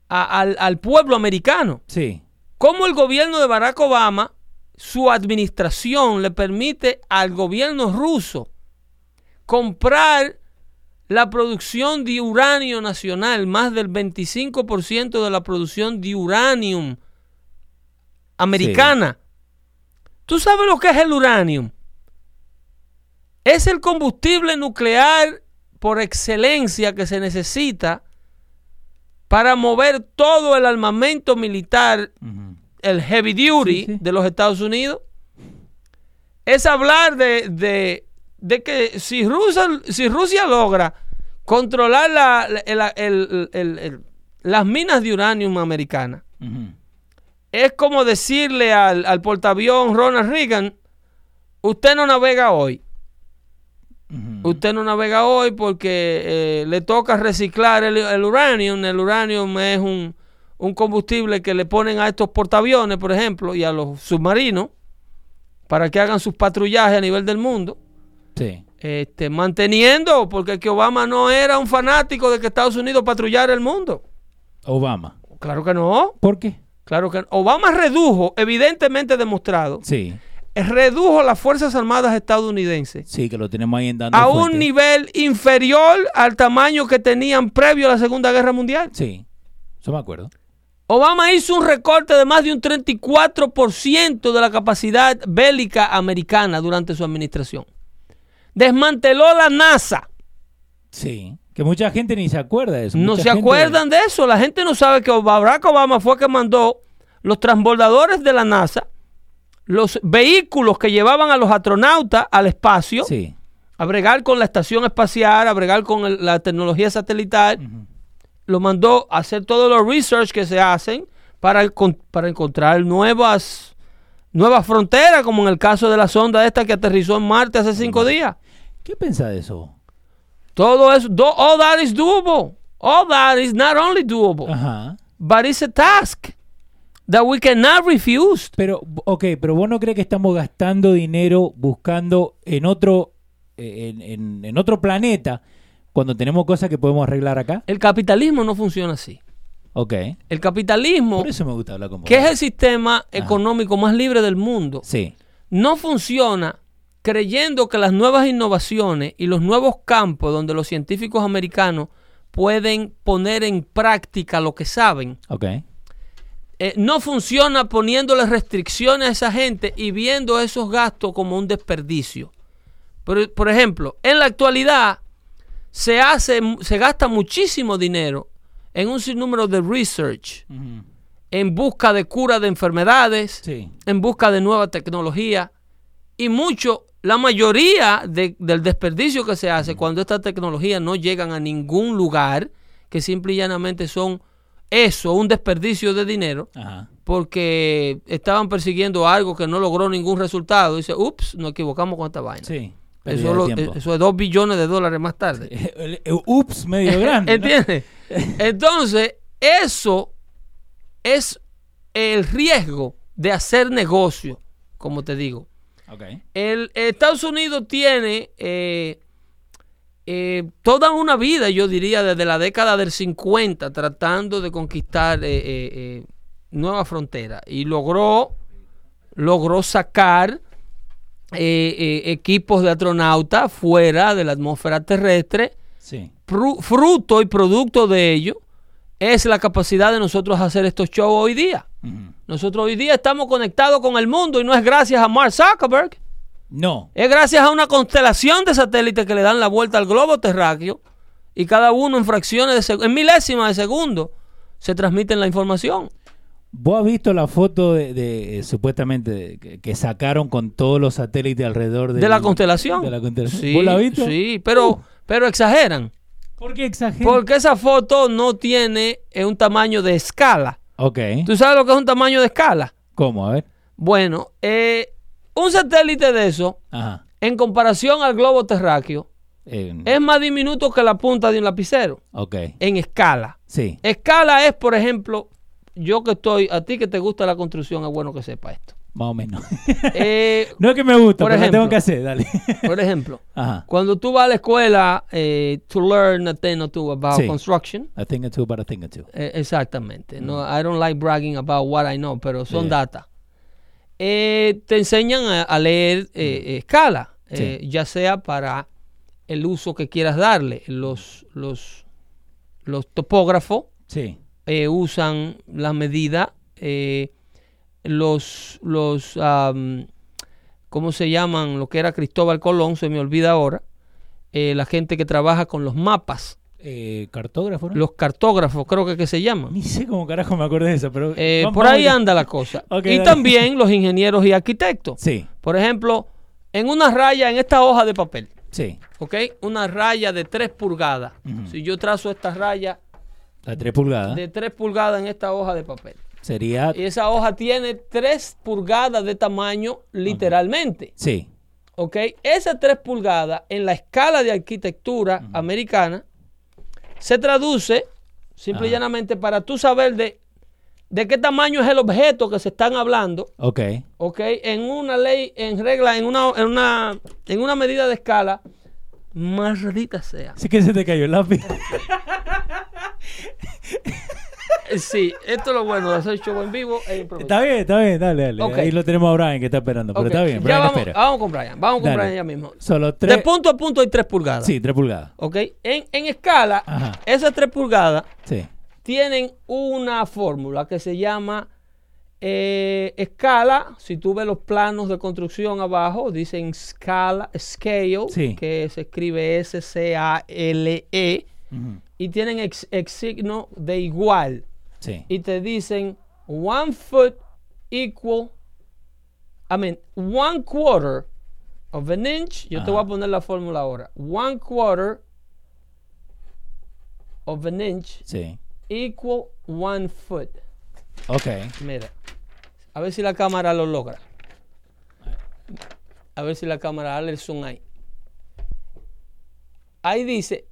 a- al, al pueblo americano. Sí. ¿Cómo el gobierno de Barack Obama, su administración, le permite al gobierno ruso comprar la producción de uranio nacional, más del 25% de la producción de uranium americana? ¿Tú sabes lo que es el uranium? Es el combustible nuclear por excelencia que se necesita para mover todo el armamento militar el heavy duty Sí, sí. de los Estados Unidos es hablar de, de- de que si Rusia, si Rusia logra controlar la- la- el- el- el- el- las minas de uranio americanas, es como decirle al, al portaavión Ronald Reagan, usted no navega hoy. Usted no navega hoy porque eh, le toca reciclar el, uranium. El uranium es un, un combustible que le ponen a estos portaaviones, por ejemplo, y a los submarinos para que hagan sus patrullajes a nivel del mundo. Sí. Este, manteniendo, porque que Obama no era un fanático de que Estados Unidos patrullara el mundo. Obama. Claro que no. ¿Por qué? Claro que no. Obama redujo, evidentemente demostrado, Sí. redujo las Fuerzas Armadas estadounidenses Sí, que lo tenemos ahí en dando a un nivel inferior al tamaño que tenían previo a la Segunda Guerra Mundial. Sí. Eso me acuerdo. Obama hizo un recorte de más de un 34% de la capacidad bélica americana durante su administración. Desmanteló la NASA. Sí. Que mucha gente ni se acuerda de eso. No Mucha se gente- acuerdan de eso. La gente no sabe que Barack Obama fue que mandó los transbordadores de la NASA, los vehículos que llevaban a los astronautas al espacio, Sí. a bregar con la estación espacial, a bregar con el- la tecnología satelital. Lo mandó a hacer todos los research que se hacen para, el para encontrar nuevas, nuevas fronteras, como en el caso de la sonda esta que aterrizó en Marte hace cinco días. ¿Qué pensás de eso? Todo eso, do- all that is doable. All that is not only doable, Ajá. but it's a task that we cannot refuse. Pero, ok, pero vos no crees que estamos gastando dinero buscando en otro, eh, en, en- en otro planeta cuando tenemos cosas que podemos arreglar acá? El capitalismo no funciona así. Ok. El capitalismo, Por eso me gusta hablar con vos. que es el sistema económico más libre del mundo, Sí. no funciona creyendo que las nuevas innovaciones y los nuevos campos donde los científicos americanos pueden poner en práctica lo que saben, Ok. eh, no funciona poniéndole restricciones a esa gente y viendo esos gastos como un desperdicio. Por, por ejemplo, en la actualidad se hace, se gasta muchísimo dinero en un sinnúmero de research, en busca de cura de enfermedades, Sí. en busca de nueva tecnología y mucho, la mayoría de- del desperdicio que se hace cuando estas tecnologías no llegan a ningún lugar, que simple y llanamente son eso, un desperdicio de dinero, Ajá. porque estaban persiguiendo algo que no logró ningún resultado. Dice, ups, nos equivocamos con esta vaina. Sí. Eso, lo- eso es dos billones de dólares más tarde. El- el- Ups, medio grande. ¿no? ¿Entiendes? Entonces, eso es el riesgo de hacer negocio, como te digo. Ok. El Estados Unidos tiene eh, eh, toda una vida, yo diría, desde la década del 50, tratando de conquistar eh, eh, nuevas fronteras. Y logró, logró sacar eh, eh, equipos de astronautas fuera de la atmósfera terrestre. Sí. Fruto y producto de ello es la capacidad de nosotros hacer estos shows hoy día. Nosotros hoy día estamos conectados con el mundo y no es gracias a Mark Zuckerberg. No. Es gracias a una constelación de satélites que le dan la vuelta al globo terráqueo y cada uno en fracciones de en milésimas de segundo se transmiten la información. ¿Vos has visto la foto de, de, eh, supuestamente de- que, que sacaron con todos los satélites alrededor de la constelación. de la constelación? Sí, ¿Vos la has visto? Uh. Sí, pero, pero exageran. ¿Por qué exageran? Porque esa foto no tiene eh, un tamaño de escala. Ok. ¿Tú sabes lo que es un tamaño de escala? ¿Cómo? A ver. Bueno, eh, un satélite de eso, Ajá. en comparación al globo terráqueo, Eh, es más diminuto que la punta de un lapicero ok. en escala. Sí. Escala es, por ejemplo, yo que estoy, a ti que te gusta la construcción, es bueno que sepa esto. Más o menos. Eh, no es que me gusta, Por pero ejemplo. tengo que hacer. Dale. por ejemplo, Ajá. cuando tú vas a la escuela eh, to learn a thing or two about Sí. construction, A thing or two, but a thing or two. Eh, exactamente. No, I don't like bragging about what I know, pero son Yeah. data. Eh, te enseñan a, a leer eh, escala, Sí. ya sea para el uso que quieras darle. Los, los, los topógrafos Sí. Eh, usan la medida, eh, los, los ¿cómo se llaman? Lo que era Cristóbal Colón, se me olvida ahora. Eh, la gente que trabaja con los mapas, Eh, cartógrafo, ¿no? los cartógrafos, creo que, que se llaman. Ni sé cómo carajo me acuerdo de eso, pero... Vamos- por ahí anda la cosa. Y dale. también los ingenieros y arquitectos. Sí, Por ejemplo, en una raya, en esta hoja de papel, sí. ¿ok? Una raya de 3 pulgadas. Si yo trazo esta raya La 3 pulgadas de 3 pulgadas en esta hoja de papel. sería... Y esa hoja tiene 3 pulgadas de tamaño literalmente. Sí, ¿Ok? Esas 3 pulgadas en la escala de arquitectura americana se traduce simple y llanamente para tú saber de, de qué tamaño es el objeto que se están hablando. ok. ¿ok? En una ley, en regla, en una, en una, en una medida de escala, más redita sea. Sí que se te cayó el lápiz. Sí, esto es lo bueno de hacer show en vivo e está bien, está bien, dale, dale. Ahí lo tenemos a Brian que está esperando, pero está bien, ya Brian vamos, espera. vamos con Brian, vamos con Dale. Brian ya mismo. Solo tres... De punto a punto hay 3 pulgadas. Sí, 3 pulgadas. ¿Ok? En, en escala, Ajá. esas 3 pulgadas Sí. tienen una fórmula que se llama eh, escala. Si tú ves los planos de construcción abajo, dicen scala, scale, Sí. que se escribe S-C-A-L-E, y tienen ex, ex signo de igual. Sí. Y te dicen one foot equal, I mean, one quarter of an inch. Yo te voy a poner la fórmula ahora. One quarter of an inch Sí. equal one foot. Ok. Mira, a ver si la cámara lo logra. A ver si la cámara, dale el zoom ahí. Ahí dice,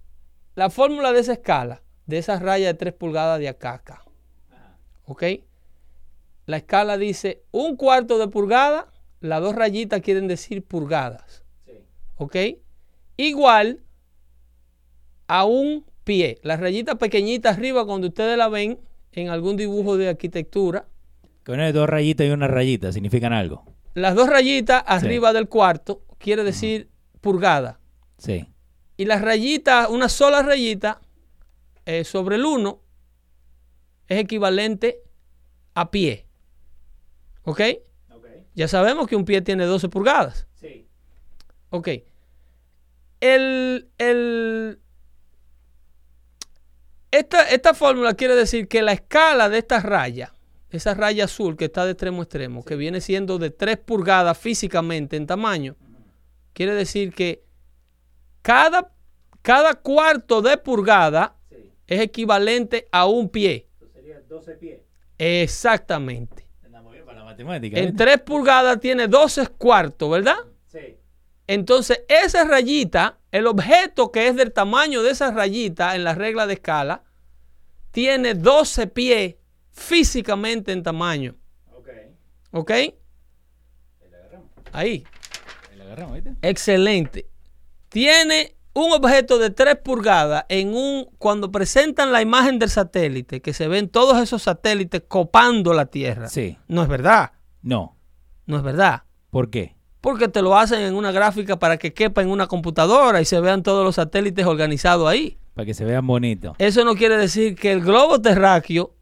la fórmula de esa escala, de esa raya de 3 pulgadas de acá, acá. ¿Ok? La escala dice un cuarto de pulgada, las dos rayitas quieren decir pulgadas. ¿Ok? Igual a un pie. La rayita pequeñita arriba, cuando ustedes la ven en algún dibujo de arquitectura, Que una de dos rayitas y una rayita significan algo. las dos rayitas arriba del cuarto quiere decir pulgada. Sí. Y las rayitas, una sola rayita eh, sobre el 1 es equivalente a pie. ¿Ok? Ya sabemos que un pie tiene 12 pulgadas. Sí. Ok. El, el- esta, esta fórmula quiere decir que la escala de esta raya, esa raya azul que está de extremo a extremo, que viene siendo de 3 pulgadas físicamente en tamaño, quiere decir que cada, cada cuarto de pulgada es equivalente a un pie. Sería 12 pies. Exactamente. Andamos bien para la matemática. En ¿viste? 3 pulgadas tiene 12 cuartos, ¿verdad? Sí. Entonces, esa rayita, el objeto que es del tamaño de esa rayita en la regla de escala, tiene 12 pies físicamente en tamaño. Ok. ¿Ok? Ahí. Excelente. Tiene un objeto de 3 pulgadas en un cuando presentan la imagen del satélite, que se ven todos esos satélites copando la Tierra. Sí. No es verdad. No. No es verdad. ¿Por qué? Porque te lo hacen en una gráfica para que quepa en una computadora y se vean todos los satélites organizados ahí. Para que se vean bonitos. Eso no quiere decir que el globo terráqueo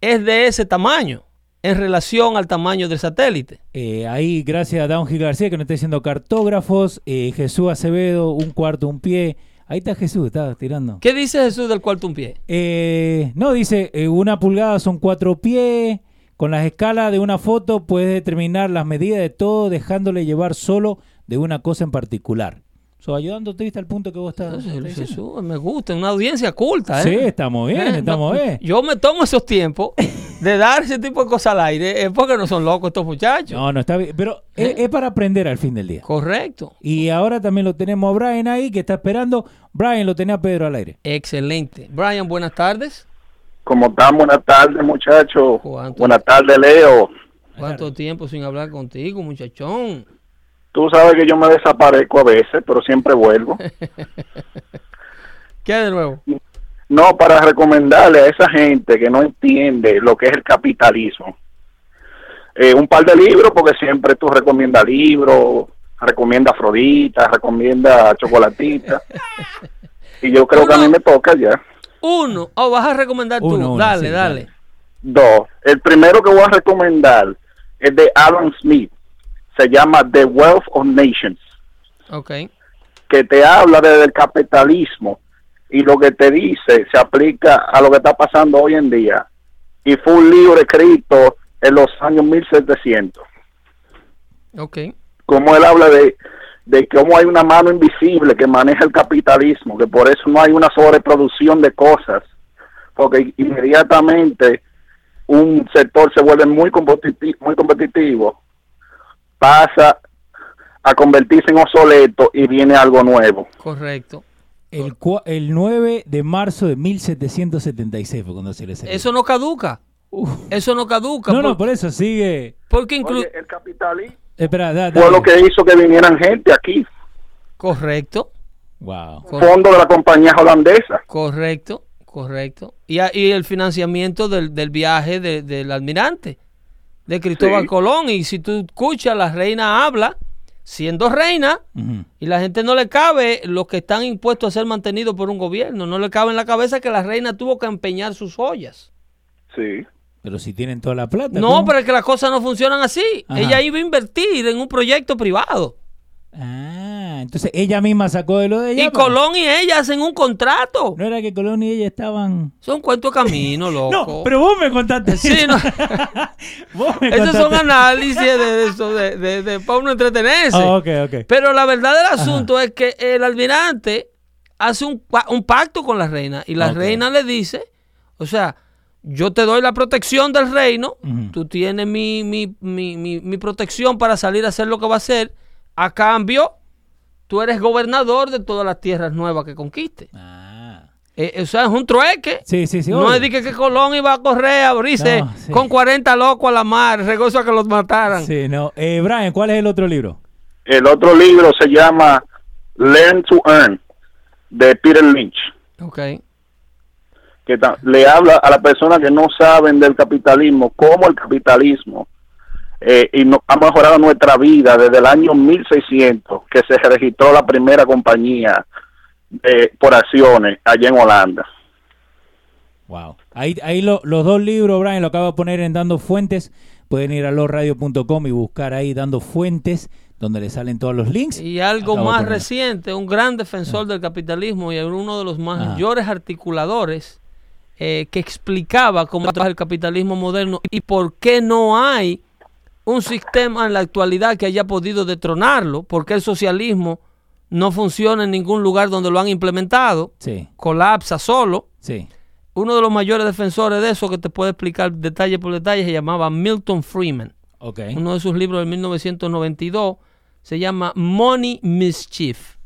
es de ese tamaño en relación al tamaño del satélite. Eh, ahí, gracias a Downhill García que nos está diciendo cartógrafos. eh, Jesús Acevedo, un cuarto, un pie. Ahí está Jesús, está tirando. ¿Qué dice Jesús del cuarto un pie? Eh, no, dice, eh, una pulgada son cuatro pies. Con las escalas de una foto puedes determinar las medidas de todo dejándole llevar solo de una cosa en particular. So, viste al punto que vos estás. Jesús, estás diciendo. Jesús, me gusta, una audiencia culta, ¿eh? Sí, estamos bien, Eh, estamos no, bien. Yo me tomo esos tiempos de dar ese tipo de cosas al aire, es porque no son locos estos muchachos. No, no está bien. Pero es, es para aprender al fin del día. Correcto. Y ahora también lo tenemos a Brian ahí que está esperando. Brian lo tenía a Pedro al aire. Excelente. Brian, buenas tardes. ¿Cómo están? Buenas tardes, muchachos. ¿Cuánto? Buenas tardes, Leo. ¿Cuánto tiempo sin hablar contigo, muchachón? Tú sabes que yo me desaparezco a veces, pero siempre vuelvo. ¿Qué de nuevo? No, para recomendarle a esa gente que no entiende lo que es el capitalismo. Eh, un par de libros, porque siempre tú recomiendas libros, recomienda Afrodita, recomienda Chocolatita. y yo creo que a mí me toca ya. Uno. Oh, vas a recomendar tú. Uno, dale, sí, dale. dale. Dos. El primero que voy a recomendar es de Alan Smith. Se llama The Wealth of Nations. Ok. que te habla desde el capitalismo y lo que te dice se aplica a lo que está pasando hoy en día. Y fue un libro escrito en los años 1700. Ok. Como él habla de, de cómo hay una mano invisible que maneja el capitalismo, que por eso no hay una sobreproducción de cosas, porque inmediatamente un sector se vuelve muy competitivo, muy competitivo pasa a convertirse en obsoleto y viene algo nuevo. Correcto. El, el 9 de marzo de 1776 fue cuando se le. Eso no caduca. Uf. Eso no caduca. No, no, por- eso sigue. porque inclu- Oye, el capitalismo Espera, da, fue lo que hizo que vinieran gente aquí, Correcto. Wow. Fondo de la compañía holandesa. Correcto. Correcto. Y, y el financiamiento del, del viaje de- del almirante, de Cristóbal Sí. Colón. Y si tú escuchas, la reina habla, siendo reina, y la gente no le cabe los que están impuestos a ser mantenidos por un gobierno. No le cabe en la cabeza que la reina tuvo que empeñar sus joyas. Sí. Pero si tienen toda la plata. No, ¿cómo? pero es que las cosas no funcionan así. Ajá. Ella iba a invertir en un proyecto privado. Ah, entonces ella misma sacó de lo de ella. Y para- Colón y ella hacen un contrato. No era que Colón y ella estaban. Son cuentos de camino, loco. No, pero vos me contaste. Sí, no. vos me Esos son análisis de eso, de, de, de- para uno entretenerse. Ah, ok, ok. Pero la verdad del asunto es que el almirante hace un, un pacto con la reina y la reina le dice, o sea, yo te doy la protección del reino, Ujú. tú tienes mi, mi, mi, mi, mi protección para salir a hacer lo que va a hacer, a cambio, tú eres gobernador de todas las tierras nuevas que conquiste. Ah. Eh, o sea, es un trueque. Sí, sí, sí. no obvio. es de que, que Colón iba a correr a abrirse No, sí. con 40 locos a la mar, regozo a que los mataran. Sí, no. Eh, Brian, ¿cuál es el otro libro? El otro libro se llama Learn to Earn de Peter Lynch, Ok. que le habla a las personas que no saben del capitalismo, cómo el capitalismo eh, y no- ha mejorado nuestra vida desde el año 1600, que se registró la primera compañía eh, por acciones allá en Holanda. Wow. Ahí, ahí lo- los dos libros, Brian, lo acabo de poner en Dando Fuentes. Pueden ir a losradio.com y buscar ahí Dando Fuentes, donde le salen todos los links. Y algo Acabo más reciente, un gran defensor del capitalismo y uno de los Ajá. mayores articuladores eh, que explicaba cómo trabaja el capitalismo moderno y por qué no hay un sistema en la actualidad que haya podido detronarlo, porque el socialismo no funciona en ningún lugar donde lo han implementado, Sí, colapsa solo. sí. Uno de los mayores defensores de eso que te puede explicar detalle por detalle se llamaba Milton Freeman. Uno de sus libros de 1992 se llama Money Mischief.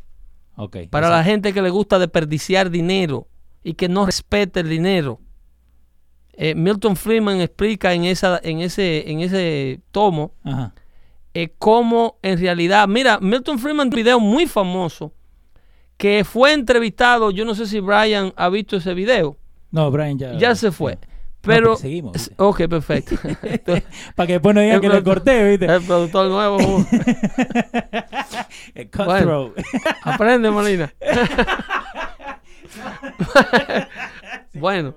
Para la gente que le gusta desperdiciar dinero y que no respete el dinero. Eh, Milton Freeman explica en, esa, en, ese, en ese tomo Ajá. eh, cómo en realidad, mira, Milton Freeman tiene un video muy famoso que fue entrevistado, yo no sé si Brian ha visto ese video, No, Brian ya. ya se fue. Pero, seguimos, ¿viste? ok, perfecto. Entonces, Para que después no digan El que productor- corté, ¿viste? el productor nuevo. uh, Eh, Cutthroat. Aprende, Molina. bueno,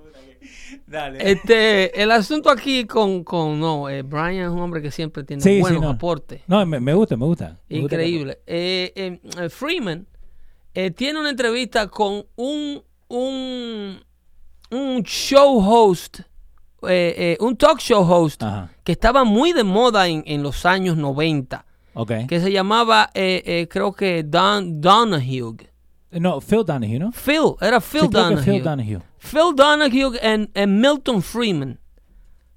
Dale. este, el asunto aquí con, con no, eh, Brian es un hombre que siempre tiene Sí, sí, buenos no. aportes. No, me, me gusta, me gusta. Me gusta Increíble. Eh, eh, Freeman eh, tiene una entrevista con un, un, un show host eh, eh, un talk show host que estaba muy de moda en, en los años 90. Okay. Que se llamaba, eh, eh, creo que Don, Donahue. No, Phil Donahue, ¿no? Phil, era Phil sí, Donahue. Phil Donahue. Phil Donahue Milton Freeman.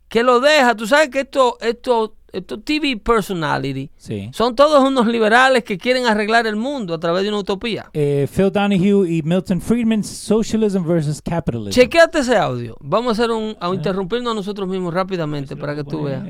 Que lo deja, tú sabes que esto, esto estos TV personality son todos unos liberales que quieren arreglar el mundo a través de una utopía. Eh, Phil Donahue y Milton Friedman, Socialism versus Capitalism. Chequeate ese audio. Vamos a hacer un, a interrumpirnos a nosotros mismos rápidamente para que tú veas.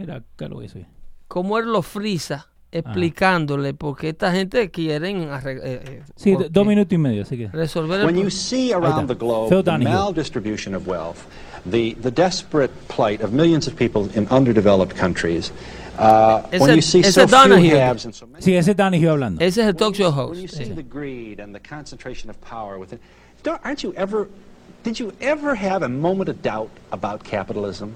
Cómo él lo frisa explicándole porque esta gente quieren. Eh, eh, sí, dos minutos y medio, así que. Resolver When you see around the globe the maldistribution of wealth, the, the desperate plight of millions of people in underdeveloped countries, Uh, ese, when you see so Donahue. Few and so many, sí, ese es Donahue hablando. Ese es el talk show host. When you see sí. the greed and the concentration of power within, aren't you ever, did you ever have a moment of doubt about capitalism?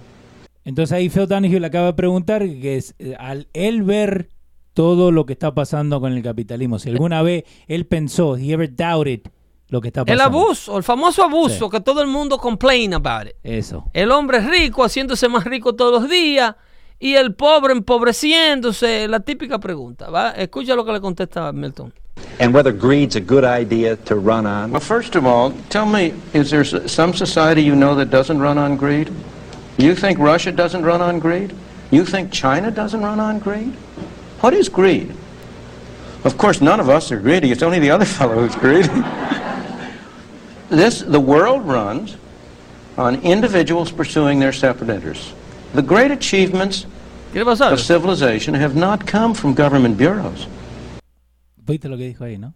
Entonces ahí Phil Donahue le acaba de preguntar que es, al él ver todo lo que está pasando con el capitalismo, si alguna vez él pensó, he ever doubted lo que está pasando. El abuso, el famoso abuso sí. que todo el mundo complain about it. Eso. El hombre rico haciéndose más rico todos los días y el pobre empobreciéndose, la típica pregunta. ¿va? Escucha lo que le contesta Milton. And whether greed's a good idea to run on. Well, first of all, tell me, is there some society you know that doesn't run on greed? You think Russia doesn't run on greed? You think China doesn't run on greed? What is greed? Of course, none of us are greedy. It's only the other fellow who's greedy. this, the world runs on individuals pursuing their separate interests. The great achievements of civilization have not come from government bureaus. ¿Viste lo que dijo ahí, no?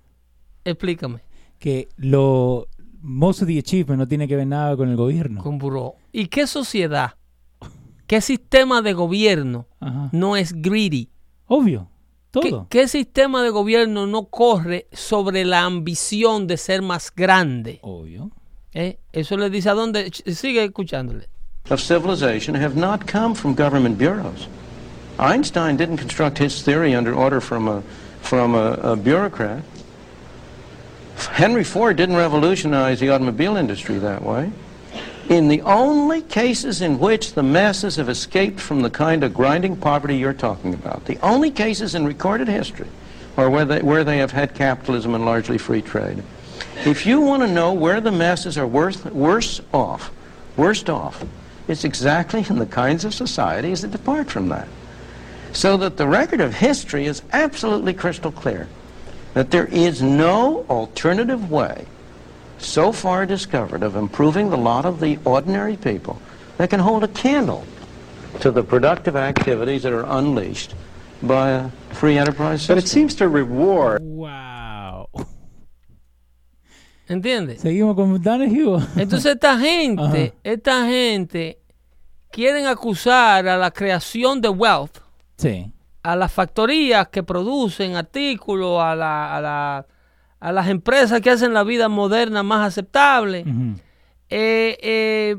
Explícame. Que lo most of the achievement no tiene que ver nada con el gobierno. Con buró. ¿Y qué sociedad, qué sistema de gobierno Ajá. no es greedy? Obvio. Todo. ¿Qué, ¿Qué, sistema de gobierno no corre sobre la ambición de ser más grande? Obvio. ¿Eh? Eso le dice a dónde. Sigue escuchándole. of civilization have not come from government bureaus. Einstein didn't construct his theory under order from a, from a, a bureaucrat. Henry Ford didn't revolutionize the automobile industry that way. In the only cases in which the masses have escaped from the kind of grinding poverty you're talking about, the only cases in recorded history are where they, where they have had capitalism and largely free trade. If you want to know where the masses are worse, worse off, worst off, it's exactly in the kinds of societies that depart from that. So that the record of history is absolutely crystal clear that there is no alternative way so far discovered of improving the lot of the ordinary people that can hold a candle to the productive activities that are unleashed by a free enterprise system. But it seems to reward. Wow. ¿Entiendes? Seguimos con Donahue. Entonces esta gente, esta gente quieren acusar a la creación de wealth, sí. a las factorías que producen artículos, a, la, a, la, a, las empresas que hacen la vida moderna más aceptable. Uh -huh. eh, eh,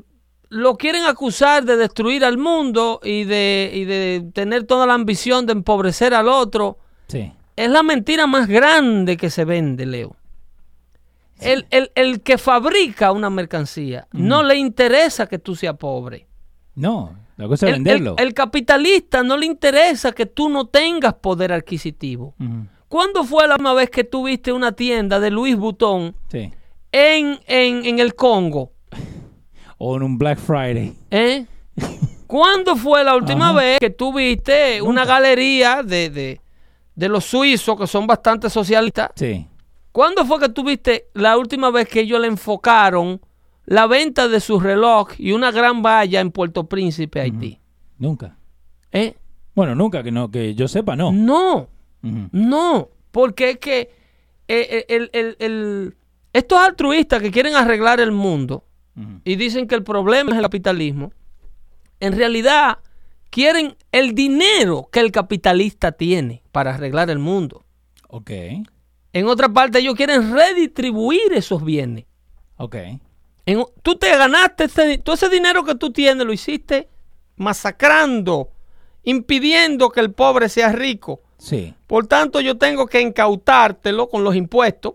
lo quieren acusar de destruir al mundo y de, y de tener toda la ambición de empobrecer al otro. Sí. Es la mentira más grande que se vende, Leo. Sí. El, el, el, que fabrica una mercancía no le interesa que tú seas pobre. No, la cosa es venderlo. El, el, capitalista no le interesa que tú no tengas poder adquisitivo. ¿Cuándo fue la última vez que tú viste una tienda de Louis Vuitton sí. en, en, en, el Congo? O en un Black Friday. ¿Eh? ¿Cuándo fue la última Ajá. vez que tú viste Nunca. una galería de, de, de los suizos que son bastante socialistas? Sí. ¿Cuándo fue que tuviste la última vez que ellos le enfocaron la venta de su reloj y una gran valla en Puerto Príncipe, Haití? Nunca. ¿Eh? Bueno, nunca, que no, que yo sepa, no. No, Uh -huh. no, porque es que eh, el, el, el, estos altruistas que quieren arreglar el mundo Uh -huh. y dicen que el problema es el capitalismo, en realidad quieren el dinero que el capitalista tiene para arreglar el mundo. Ok. En otra parte, ellos quieren redistribuir esos bienes. Ok. En, tú te ganaste ese, todo ese dinero que tú tienes, lo hiciste masacrando, impidiendo que el pobre sea rico. Sí. Por tanto, yo tengo que incautártelo con los impuestos,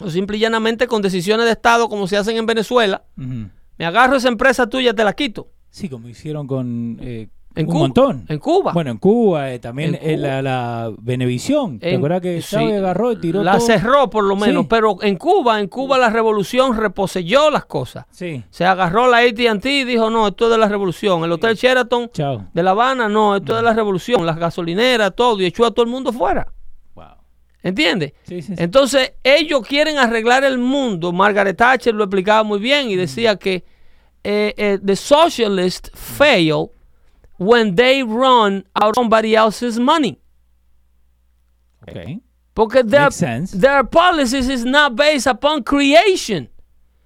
o simple y llanamente con decisiones de Estado como se hacen en Venezuela. Uh -huh. Me agarro esa empresa tuya, te la quito. Sí, como hicieron con eh, en un Cuba, montón. En Cuba. Bueno, en Cuba, eh, también en la, la Benevisión. ¿Te acuerdas que sí, agarró y tiró La todo? cerró por lo menos, Sí. pero en Cuba, en Cuba la revolución reposeyó las cosas. Sí. Se agarró la AT&T y dijo, no, esto es de la revolución. El Hotel Sheraton Chao. de La Habana, no, esto es de la revolución. Las gasolineras, todo, y echó a todo el mundo fuera. Wow. ¿Entiendes? Sí. Entonces, ellos quieren arreglar el mundo. Margaret Thatcher lo explicaba muy bien y decía que eh, eh, the socialists fail when they run out of somebody else's money. Ok. Porque their, Makes sense. their policies is not based upon creation.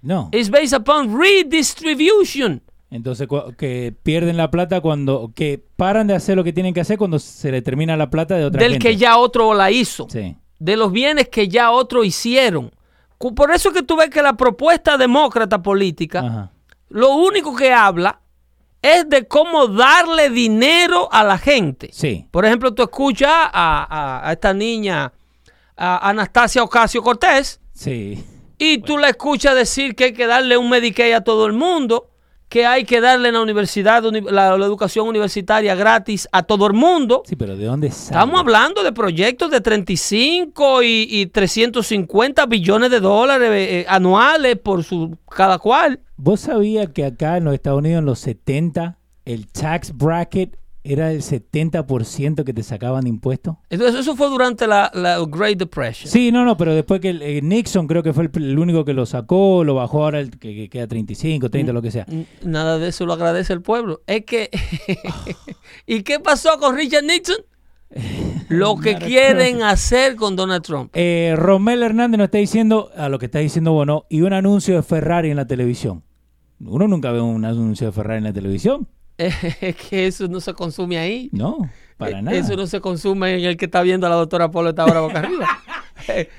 No. It's based upon redistribution. Entonces, que pierden la plata cuando. que paran de hacer lo que tienen que hacer cuando se le termina la plata de otra Del gente. que ya otro la hizo. Sí. De los bienes que ya otro hicieron. Por eso es que tú ves que la propuesta demócrata política, Ajá. lo único que habla es de cómo darle dinero a la gente. Sí. Por ejemplo, tú escuchas a, a- a esta niña, a Anastasia Ocasio Cortés, Sí. y tú la escuchas decir que hay que darle un Medicaid a todo el mundo, que hay que darle la universidad, uni- la, la educación universitaria gratis a todo el mundo. Sí, pero ¿de dónde sale? Estamos hablando de proyectos de 35 y, y 350 billones de dólares eh, anuales por su cada cual. ¿Vos sabías que acá en los Estados Unidos en los 70 el tax bracket era el 70% que te sacaban de impuestos? Entonces, eso fue durante la, la Great Depression. Sí, no, no, pero después que el, eh, Nixon creo que fue el, el único que lo sacó, lo bajó ahora el que, que queda 35, 30, lo que sea. N- Nada de eso lo agradece el pueblo. Es que. ¿Y qué pasó con Richard Nixon? Lo que quieren hacer con Donald Trump. Eh, Romel Hernández nos está diciendo, a lo que está diciendo Bono, y un anuncio de Ferrari en la televisión. Uno nunca ve un anuncio de Ferrari en la televisión. Es que eso no se consume ahí. No, para Eh, nada. Eso no se consume en el que está viendo a la doctora Polo está ahora boca arriba.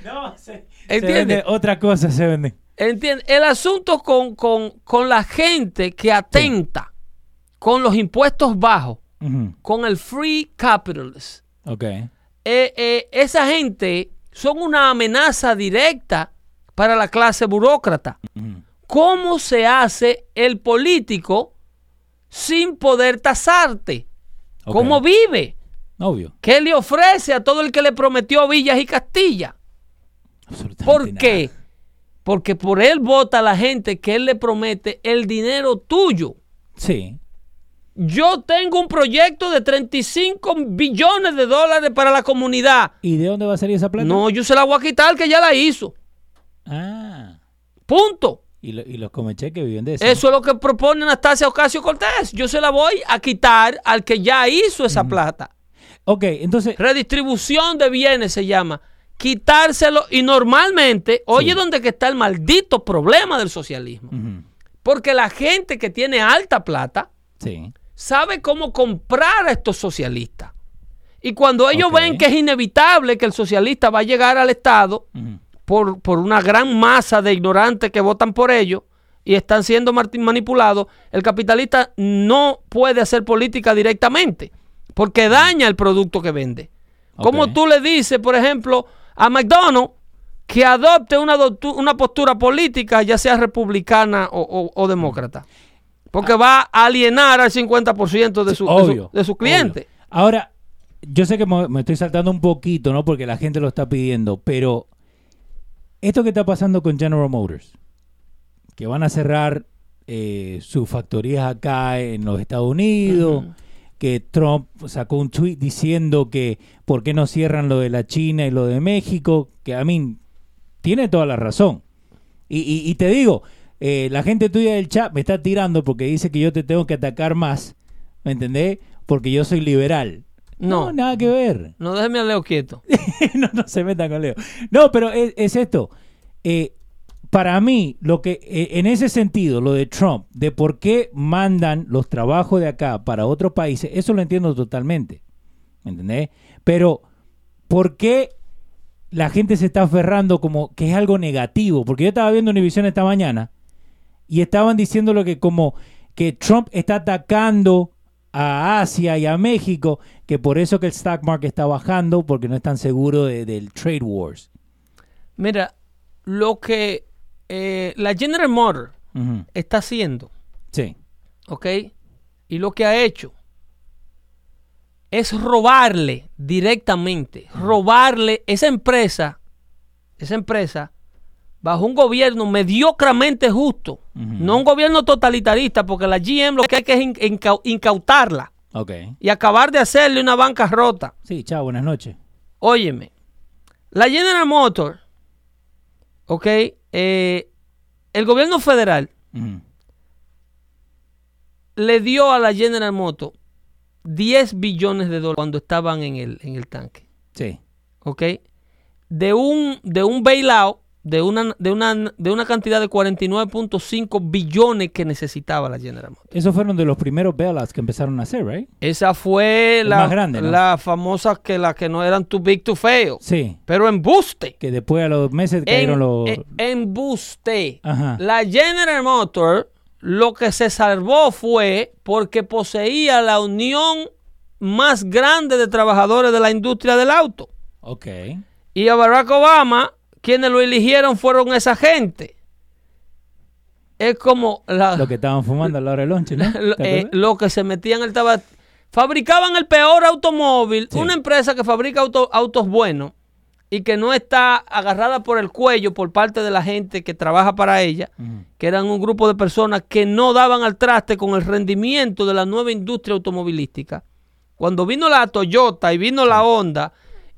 No, se, vende otra cosa se vende. ¿Entiendes? El asunto con, con- con la gente que atenta con los impuestos bajos, con el free capitalist, Ok. eh, eh, esa gente son una amenaza directa para la clase burócrata. ¿Cómo se hace el político sin poder tasarte? Ok. ¿Cómo vive? Obvio. ¿Qué le ofrece a todo el que le prometió Villas y Castilla? Absolutamente ¿Por nada. qué? Porque por él vota la gente que él le promete el dinero tuyo. Sí. Yo tengo un proyecto de 35 billones de dólares para la comunidad. ¿Y de dónde va a salir esa plata? No, yo se la voy a quitar que ya la hizo. Ah. Punto. Y, lo- y los comecheques viven de eso. Eso es lo que propone Anastasia Ocasio Cortés. Yo se la voy a quitar al que ya hizo esa plata. Ok, entonces. Redistribución de bienes se llama. Quitárselo y normalmente, oye, donde que está el maldito problema del socialismo. Porque la gente que tiene alta plata Sí. sabe cómo comprar a estos socialistas. Y cuando ellos ven que es inevitable que el socialista va a llegar al Estado. Por, por una gran masa de ignorantes que votan por ellos y están siendo manipulados, el capitalista no puede hacer política directamente porque daña el producto que vende. Como tú le dices, por ejemplo, a McDonald's que adopte una, una postura política, ya sea republicana o, o- o demócrata. Porque va a alienar al 50% de su, de su- Obvio. de su cliente. obvio. Ahora, yo sé que me estoy saltando un poquito, ¿no? Porque la gente lo está pidiendo, pero esto que está pasando con General Motors, que van a cerrar eh, sus factorías acá en los Estados Unidos, que Trump sacó un tweet diciendo que por qué no cierran lo de la China y lo de México, que a mí tiene toda la razón. Y, y- y te digo, eh, la gente tuya del chat me está tirando porque dice que yo te tengo que atacar más, ¿me entendés? Porque yo soy liberal. No. nada que ver. No, déjeme a Leo quieto. no, no se metan con Leo. No, pero es, es esto. Eh, para mí, lo que eh, en ese sentido, lo de Trump, de por qué mandan los trabajos de acá para otros países, eso lo entiendo totalmente. ¿Me entendés? Pero, ¿por qué la gente se está aferrando como que es algo negativo? Porque yo estaba viendo Univision esta mañana y estaban diciendo lo que como que Trump está atacando a Asia y a México, que por eso que el stock market está bajando, porque no están seguros de- del trade wars. Mira, lo que eh, la General Motors está haciendo, Sí. ¿ok? y lo que ha hecho es robarle directamente, robarle esa empresa, esa empresa, bajo un gobierno mediocramente justo, no un gobierno totalitarista, porque la GM lo que hay que es incautarla y acabar de hacerle una banca rota. Sí, chao, buenas noches. Óyeme, la General Motors, ok, eh, el gobierno federal le dio a la General Motors 10 billones de dólares cuando estaban en el, en el tanque. Sí. ¿Ok? De un, de un bailout de una, de una, de una cantidad de 49.5 billones que necesitaba la General Motors. Esos fueron de los primeros bailouts que empezaron a hacer, ¿right? Esa fue la, más grande, la famosa que la que no eran too big to fail. Sí. Pero embuste. Que después a los meses cayeron los... En, embuste. Ajá. La General Motors lo que se salvó fue porque poseía la unión más grande de trabajadores de la industria del auto. Ok. Y a Barack Obama, quienes lo eligieron fueron esa gente. Es como lo que estaban fumando a la hora del lunch, ¿no? Eh, lo, que se metían el tabaco. Fabricaban el peor automóvil. Una empresa que fabrica autos buenos y que no está agarrada por el cuello por parte de la gente que trabaja para ella, que eran un grupo de personas que no daban al traste con el rendimiento de la nueva industria automovilística. Cuando vino la Toyota y vino la Honda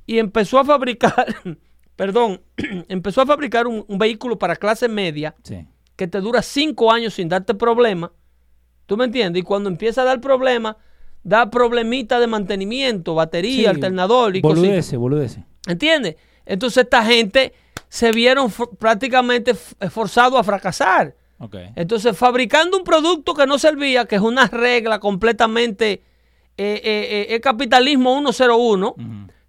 y empezó a fabricar, perdón, empezó a fabricar un, vehículo para clase media que te dura cinco años sin darte problema, ¿tú me entiendes? Y cuando empieza a dar problema, da problemita de mantenimiento, batería, alternador y boludece, boludece. ¿Entiendes? Entonces esta gente se vieron prácticamente forzados a fracasar. Entonces, fabricando un producto que no servía, que es una regla completamente eh, eh, eh capitalismo 101,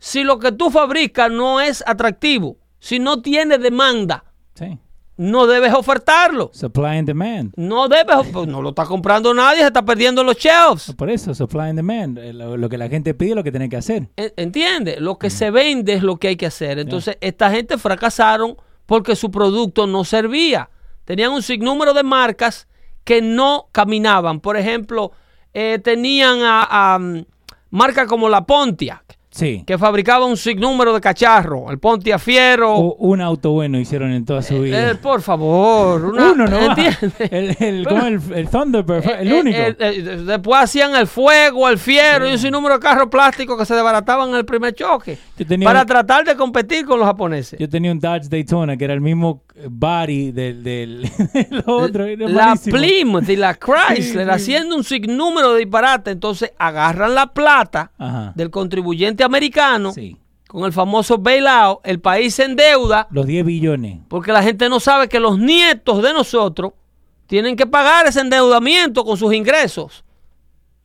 si lo que tú fabricas no es atractivo, si no tiene demanda, sí no debes ofertarlo. Supply and demand. No debes, pues, no lo está comprando nadie, se está perdiendo los shelves. Por eso, supply and demand. Eh, lo, que la gente pide es lo que tiene que hacer. Entiende, lo que se vende es lo que hay que hacer. Entonces, esta gente fracasaron porque su producto no servía. Tenían un sinnúmero de marcas que no caminaban. Por ejemplo, eh, tenían a, mm, marcas como la Que fabricaba un sinnúmero de cacharros, el Pontiac Fiero. un auto bueno hicieron en toda su vida. Eh, por favor, uno no. El, el, el, Thunderbird, el eh, único. Eh, después hacían el Fuego, el Fiero y un sinnúmero de carros plásticos que se desbarataban en el primer choque. para tratar de competir con los japoneses. Yo tenía un Dodge Daytona que era el mismo body del, del, otro. la Plymouth y la Chrysler haciendo un sinnúmero de disparates. Entonces agarran la plata del contribuyente americano. Con el famoso bailout, el país se endeuda. Los 10 billones. Porque la gente no sabe que los nietos de nosotros tienen que pagar ese endeudamiento con sus ingresos.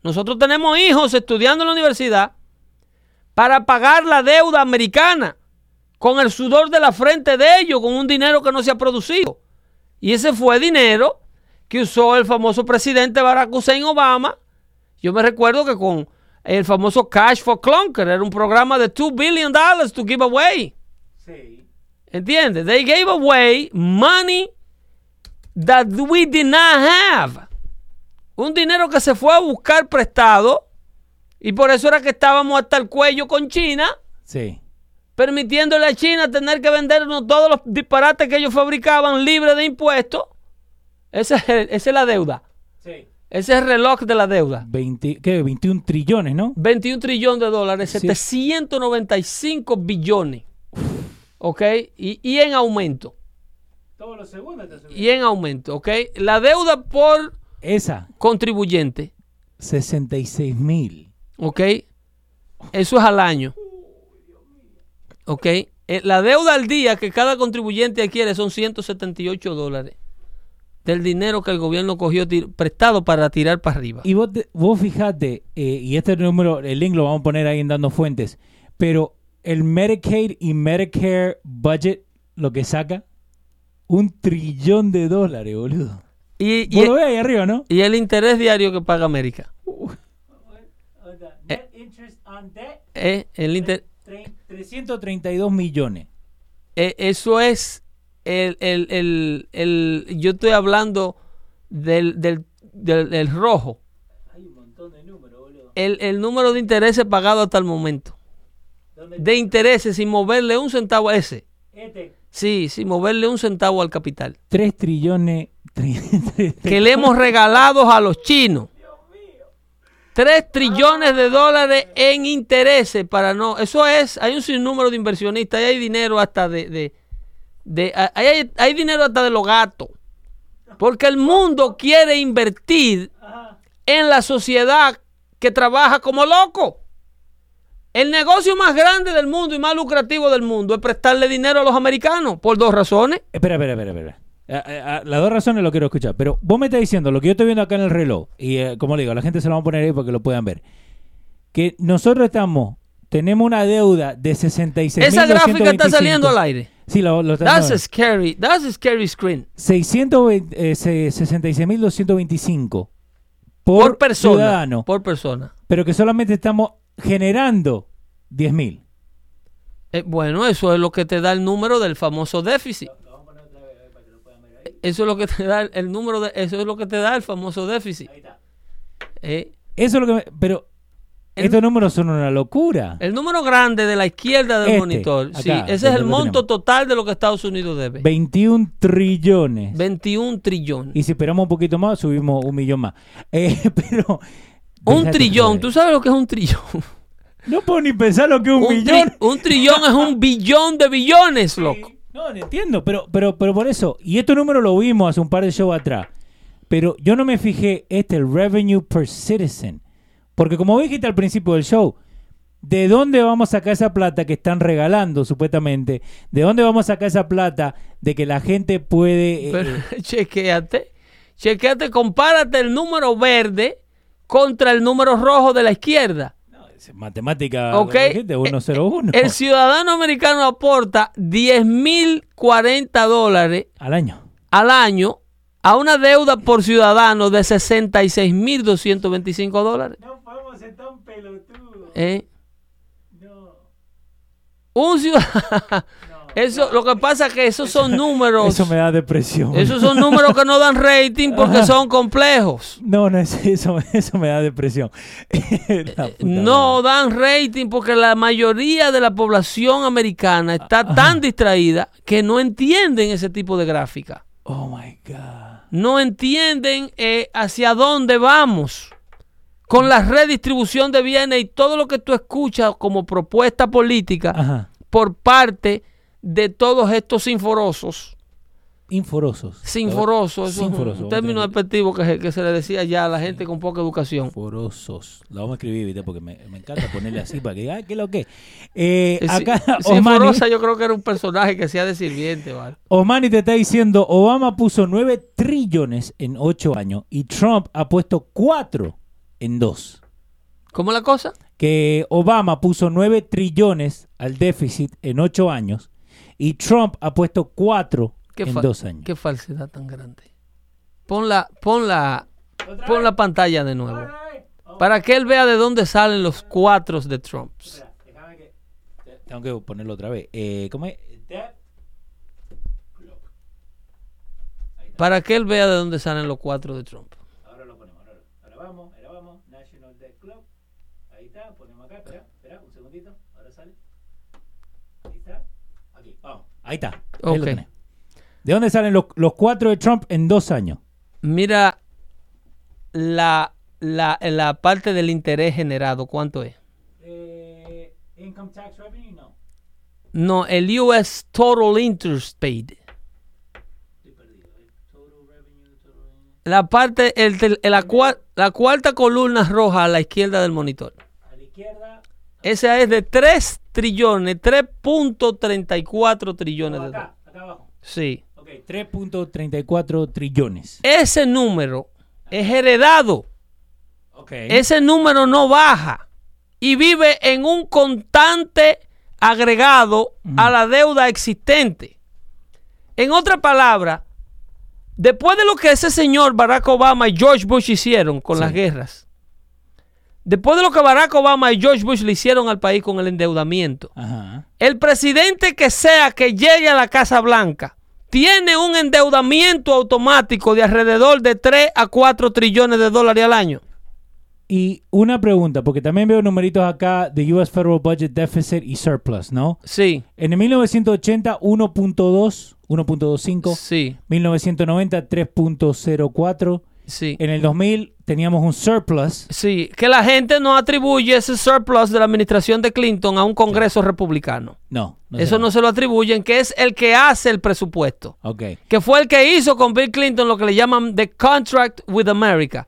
Nosotros tenemos hijos estudiando en la universidad para pagar la deuda americana con el sudor de la frente de ellos, con un dinero que no se ha producido. Y ese fue dinero que usó el famoso presidente Barack Hussein Obama. Yo me recuerdo que con el famoso Cash for Clunker era un programa de 2 billion dollars to give away. Sí. ¿Entiendes? They gave away money that we did not have. Un dinero que se fue a buscar prestado y por eso era que estábamos hasta el cuello con China. Sí permitiéndole a China tener que vendernos todos los disparates que ellos fabricaban libres de impuestos. Esa es, la deuda. Sí. Ese es el reloj de la deuda. 20, ¿qué? 21 trillones, ¿no? 21 trillones de dólares, 795 billones. ¿Ok? Y, en aumento. Todos los segundos Y en aumento, ¿ok? La deuda por esa contribuyente. 66 mil. ¿Ok? Eso es al año. ¿ok? Eh, la deuda al día que cada contribuyente adquiere son 178 dólares del dinero que el gobierno cogió prestado para tirar para arriba. Y vos, vos fijate, eh, y este número, el link lo vamos a poner ahí en Dando Fuentes, pero el Medicaid y Medicare budget, lo que saca, un trillón de dólares, boludo. Y, y, lo ahí arriba, ¿no? Y el interés diario que paga América. Eh, el interés 332 millones. E, eso es el, el, el, yo estoy hablando del, del, del, rojo. el, número de intereses pagados hasta el momento. De intereses sin moverle un centavo a ese. Este. Sí, sin moverle un centavo al capital. Tres trillones. que le hemos regalado a los chinos. Tres trillones de dólares en intereses para no. Eso es, hay un sinnúmero de inversionistas, y hay dinero hasta de. de, hay, hay, dinero hasta de los gatos. Porque el mundo quiere invertir en la sociedad que trabaja como loco. El negocio más grande del mundo y más lucrativo del mundo es prestarle dinero a los americanos por dos razones. Espera, espera, espera, espera. Las dos razones lo quiero escuchar, pero vos me estás diciendo lo que yo estoy viendo acá en el reloj, y eh, como le digo, la gente se lo va a poner ahí para que lo puedan ver, que nosotros estamos, tenemos una deuda de 66 Esa gráfica está saliendo al aire. Sí, lo, lo That's a scary, that's a scary screen. 66.225 por, persona. Ciudadano, por persona. Pero que solamente estamos generando 10.000. Eh, bueno, eso es lo que te da el número del famoso déficit. Eso es lo que te da el número de, eso es lo que te da el famoso déficit. Eh, eso es lo que pero estos números son una locura. El número grande de la izquierda del este, monitor, sí, ese es el monto total de lo que Estados Unidos debe. 21 trillones. 21 trillones. Y si esperamos un poquito más, subimos un millón más. Eh, pero... Un trillón, ¿tú sabes lo que es un trillón? No puedo ni pensar lo que es un, millón. un trillón es un billón de billones, loco. No, no entiendo, pero, pero, pero por eso, y este número lo vimos hace un par de shows atrás, pero yo no me fijé, este, el revenue per citizen. Porque como dijiste al principio del show, ¿de dónde vamos a sacar esa plata que están regalando supuestamente? ¿De dónde vamos a sacar esa plata de que la gente puede... Eh, Pero, chequeate, chequeate, compárate el número verde contra el número rojo de la izquierda. Matemática de 101. El ciudadano americano aporta 10.040 dólares al año. Al año a una deuda por ciudadano de 66.225 dólares. No tan pelotudos. ¿Eh? No. Un ciudadano. Eso, lo que pasa es que esos son números. Eso me da depresión. Esos son números que no dan rating porque son complejos. No, no es eso, eso me da depresión. Eh, no dan rating porque la mayoría de la población americana está tan distraída que no entienden ese tipo de gráfica. Oh my God no entienden eh, hacia dónde vamos con la redistribución de bienes y todo lo que tú escuchas como propuesta política por parte de todos estos sinforosos. Inforosos. Sinforosos, es un término despectivo que, que, se le decía ya a la gente con poca educación. Sinforosos. Lo vamos a escribir, ¿viste? Porque me, encanta ponerle así para que diga, ¿qué es lo que? Eh, acá, Sinforosa yo creo que era un personaje que sea de sirviente, ¿vale? Osmani te está diciendo, Obama puso 9 trillones en 8 años y Trump ha puesto 4 en 2. ¿Cómo la cosa? Que Obama puso 9 trillones al déficit en 8 años y Trump ha puesto 4 en dos años. Qué falsedad tan grande. Pon la, pon la, pon la pantalla de nuevo. Para que él vea de dónde salen los cuatro de Trump. Tengo que ponerlo otra vez. Eh, ¿Cómo es? Para que él vea de dónde salen los cuatro de Trump. Ahora lo ponemos. Ahora, ahora vamos, ahora vamos. National Debt Club. Ahí está. Ponemos acá. Espera, espera, un segundito. Ahora sale. Ahí está. Aquí, Ahí está. Ok. ¿De dónde salen los, cuatro de Trump en dos años? Mira la, la, parte del interés generado, ¿cuánto es? Eh, income tax revenue, no. No, el US Total Interest Paid. La parte, el, la, la cuarta columna roja a la izquierda del monitor. A la izquierda. Esa es de 3 trillones, 3.34 trillones de dólares. Acá abajo. Sí. 3.34 trillones. Ese número es heredado. Ese número no baja y vive en un constante agregado a la deuda existente. En otra palabra, después de lo que ese señor Barack Obama y George Bush hicieron con las guerras, después de lo que Barack Obama y George Bush le hicieron al país con el endeudamiento, el presidente que sea que llegue a la Casa Blanca tiene un endeudamiento automático de alrededor de 3 a 4 trillones de dólares al año. Y una pregunta, porque también veo numeritos acá de US Federal Budget Deficit y Surplus, ¿no? Sí. En el 1980, 1.2, 1.25. Sí. 1990, 3.04. Sí. En el 2000 teníamos un surplus. Sí, que la gente no atribuye ese surplus de la administración de Clinton a un Congreso republicano. No. Eso no se lo atribuyen, que es el que hace el presupuesto. Ok. Que fue el que hizo con Bill Clinton lo que le llaman The Contract with America.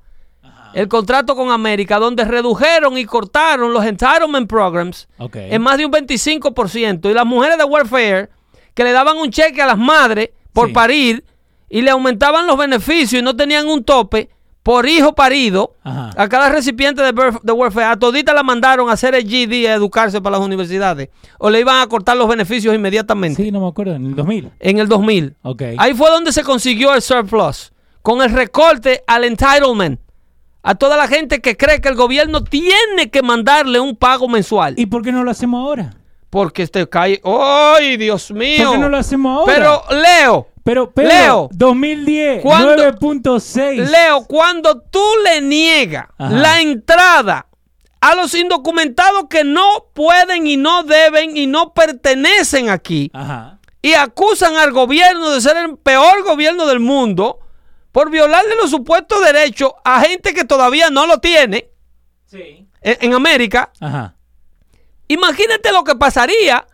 El contrato con América, donde redujeron y cortaron los entitlement programs en más de un 25%. Y las mujeres de welfare, que le daban un cheque a las madres por parir y le aumentaban los beneficios y no tenían un tope por hijo parido a cada recipiente de, de, welfare. A todita la mandaron a hacer el GD a educarse para las universidades. O le iban a cortar los beneficios inmediatamente. Sí, no me acuerdo, en el 2000. En el 2000. Okay. Ahí fue donde se consiguió el surplus. Con el recorte al entitlement. A toda la gente que cree que el gobierno tiene que mandarle un pago mensual. ¿Y por qué no lo hacemos ahora? Porque este cae. ¡Ay, Dios mío! ¿Por qué no lo hacemos ahora? Pero, Leo. Pero, pero Leo, 2010, 9.6. Leo, cuando tú le niegas la entrada a los indocumentados que no pueden y no deben y no pertenecen aquí y acusan al gobierno de ser el peor gobierno del mundo por violarle los supuestos derechos a gente que todavía no lo tiene en, América. Imagínate lo que pasaría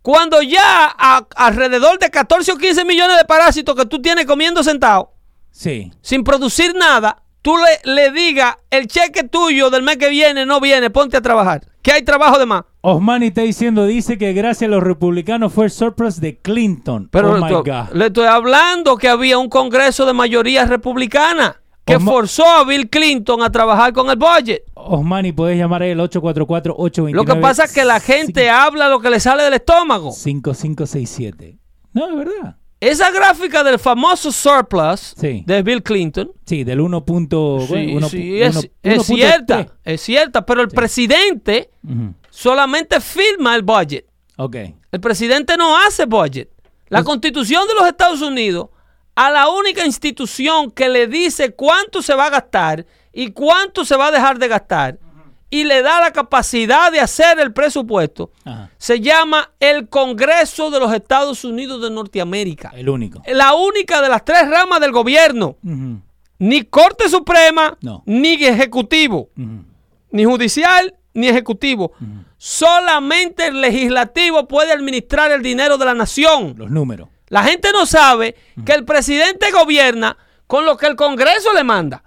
cuando ya alrededor de 14 o 15 millones de parásitos que tú tienes comiendo sentado, sí. sin producir nada, tú le, le digas el cheque tuyo del mes que viene no viene, ponte a trabajar. Que hay trabajo de más. Osmani está diciendo, dice que gracias a los republicanos fue el surplus de Clinton. Pero oh le, my estoy, God. le estoy hablando que había un congreso de mayoría republicana que Osma forzó a Bill Clinton a trabajar con el budget. Osmani, puedes llamar al 844-829. Lo que pasa es que la gente habla lo que le sale del estómago. 5567. No, es verdad. Esa gráfica del famoso surplus Sí. de Bill Clinton Sí, del 1. Punto, Sí, bueno, uno- sí, es, uno- es 1.3. cierta, es cierta, pero el presidente solamente firma el budget. Ok. El presidente no hace budget. La constitución de los Estados Unidos, a la única institución que le dice cuánto se va a gastar y cuánto se va a dejar de gastar y le da la capacidad de hacer el presupuesto, Ajá. se llama el Congreso de los Estados Unidos de Norteamérica. El único. La única de las tres ramas del gobierno. Ni Corte Suprema, No. ni Ejecutivo, ni Judicial, ni Ejecutivo. Solamente el Legislativo puede administrar el dinero de la nación. Los números. La gente no sabe que el presidente gobierna con lo que el Congreso le manda.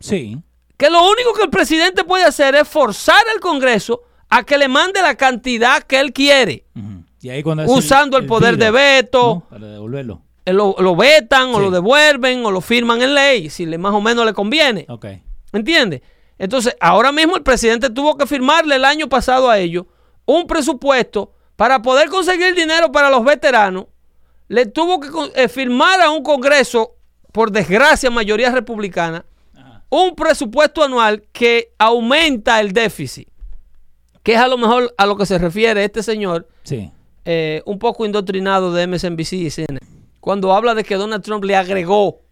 Sí. Que lo único que el presidente puede hacer es forzar al Congreso a que le mande la cantidad que él quiere, Ujú. Y ahí cuando hace usando el, poder de veto. ¿no? Para devolverlo. eh, Lo, lo vetan o lo devuelven o lo firman en ley, si le más o menos le conviene. Ok. ¿Entiendes? Entonces, ahora mismo el presidente tuvo que firmarle el año pasado a ellos un presupuesto para poder conseguir dinero para los veteranos. Le tuvo que eh, firmar a un Congreso, por desgracia, mayoría republicana, un presupuesto anual que aumenta el déficit. Que es a lo mejor a lo que se refiere este señor, Sí. eh, un poco indoctrinado de MSNBC y CNN, cuando habla de que Donald Trump le agregó,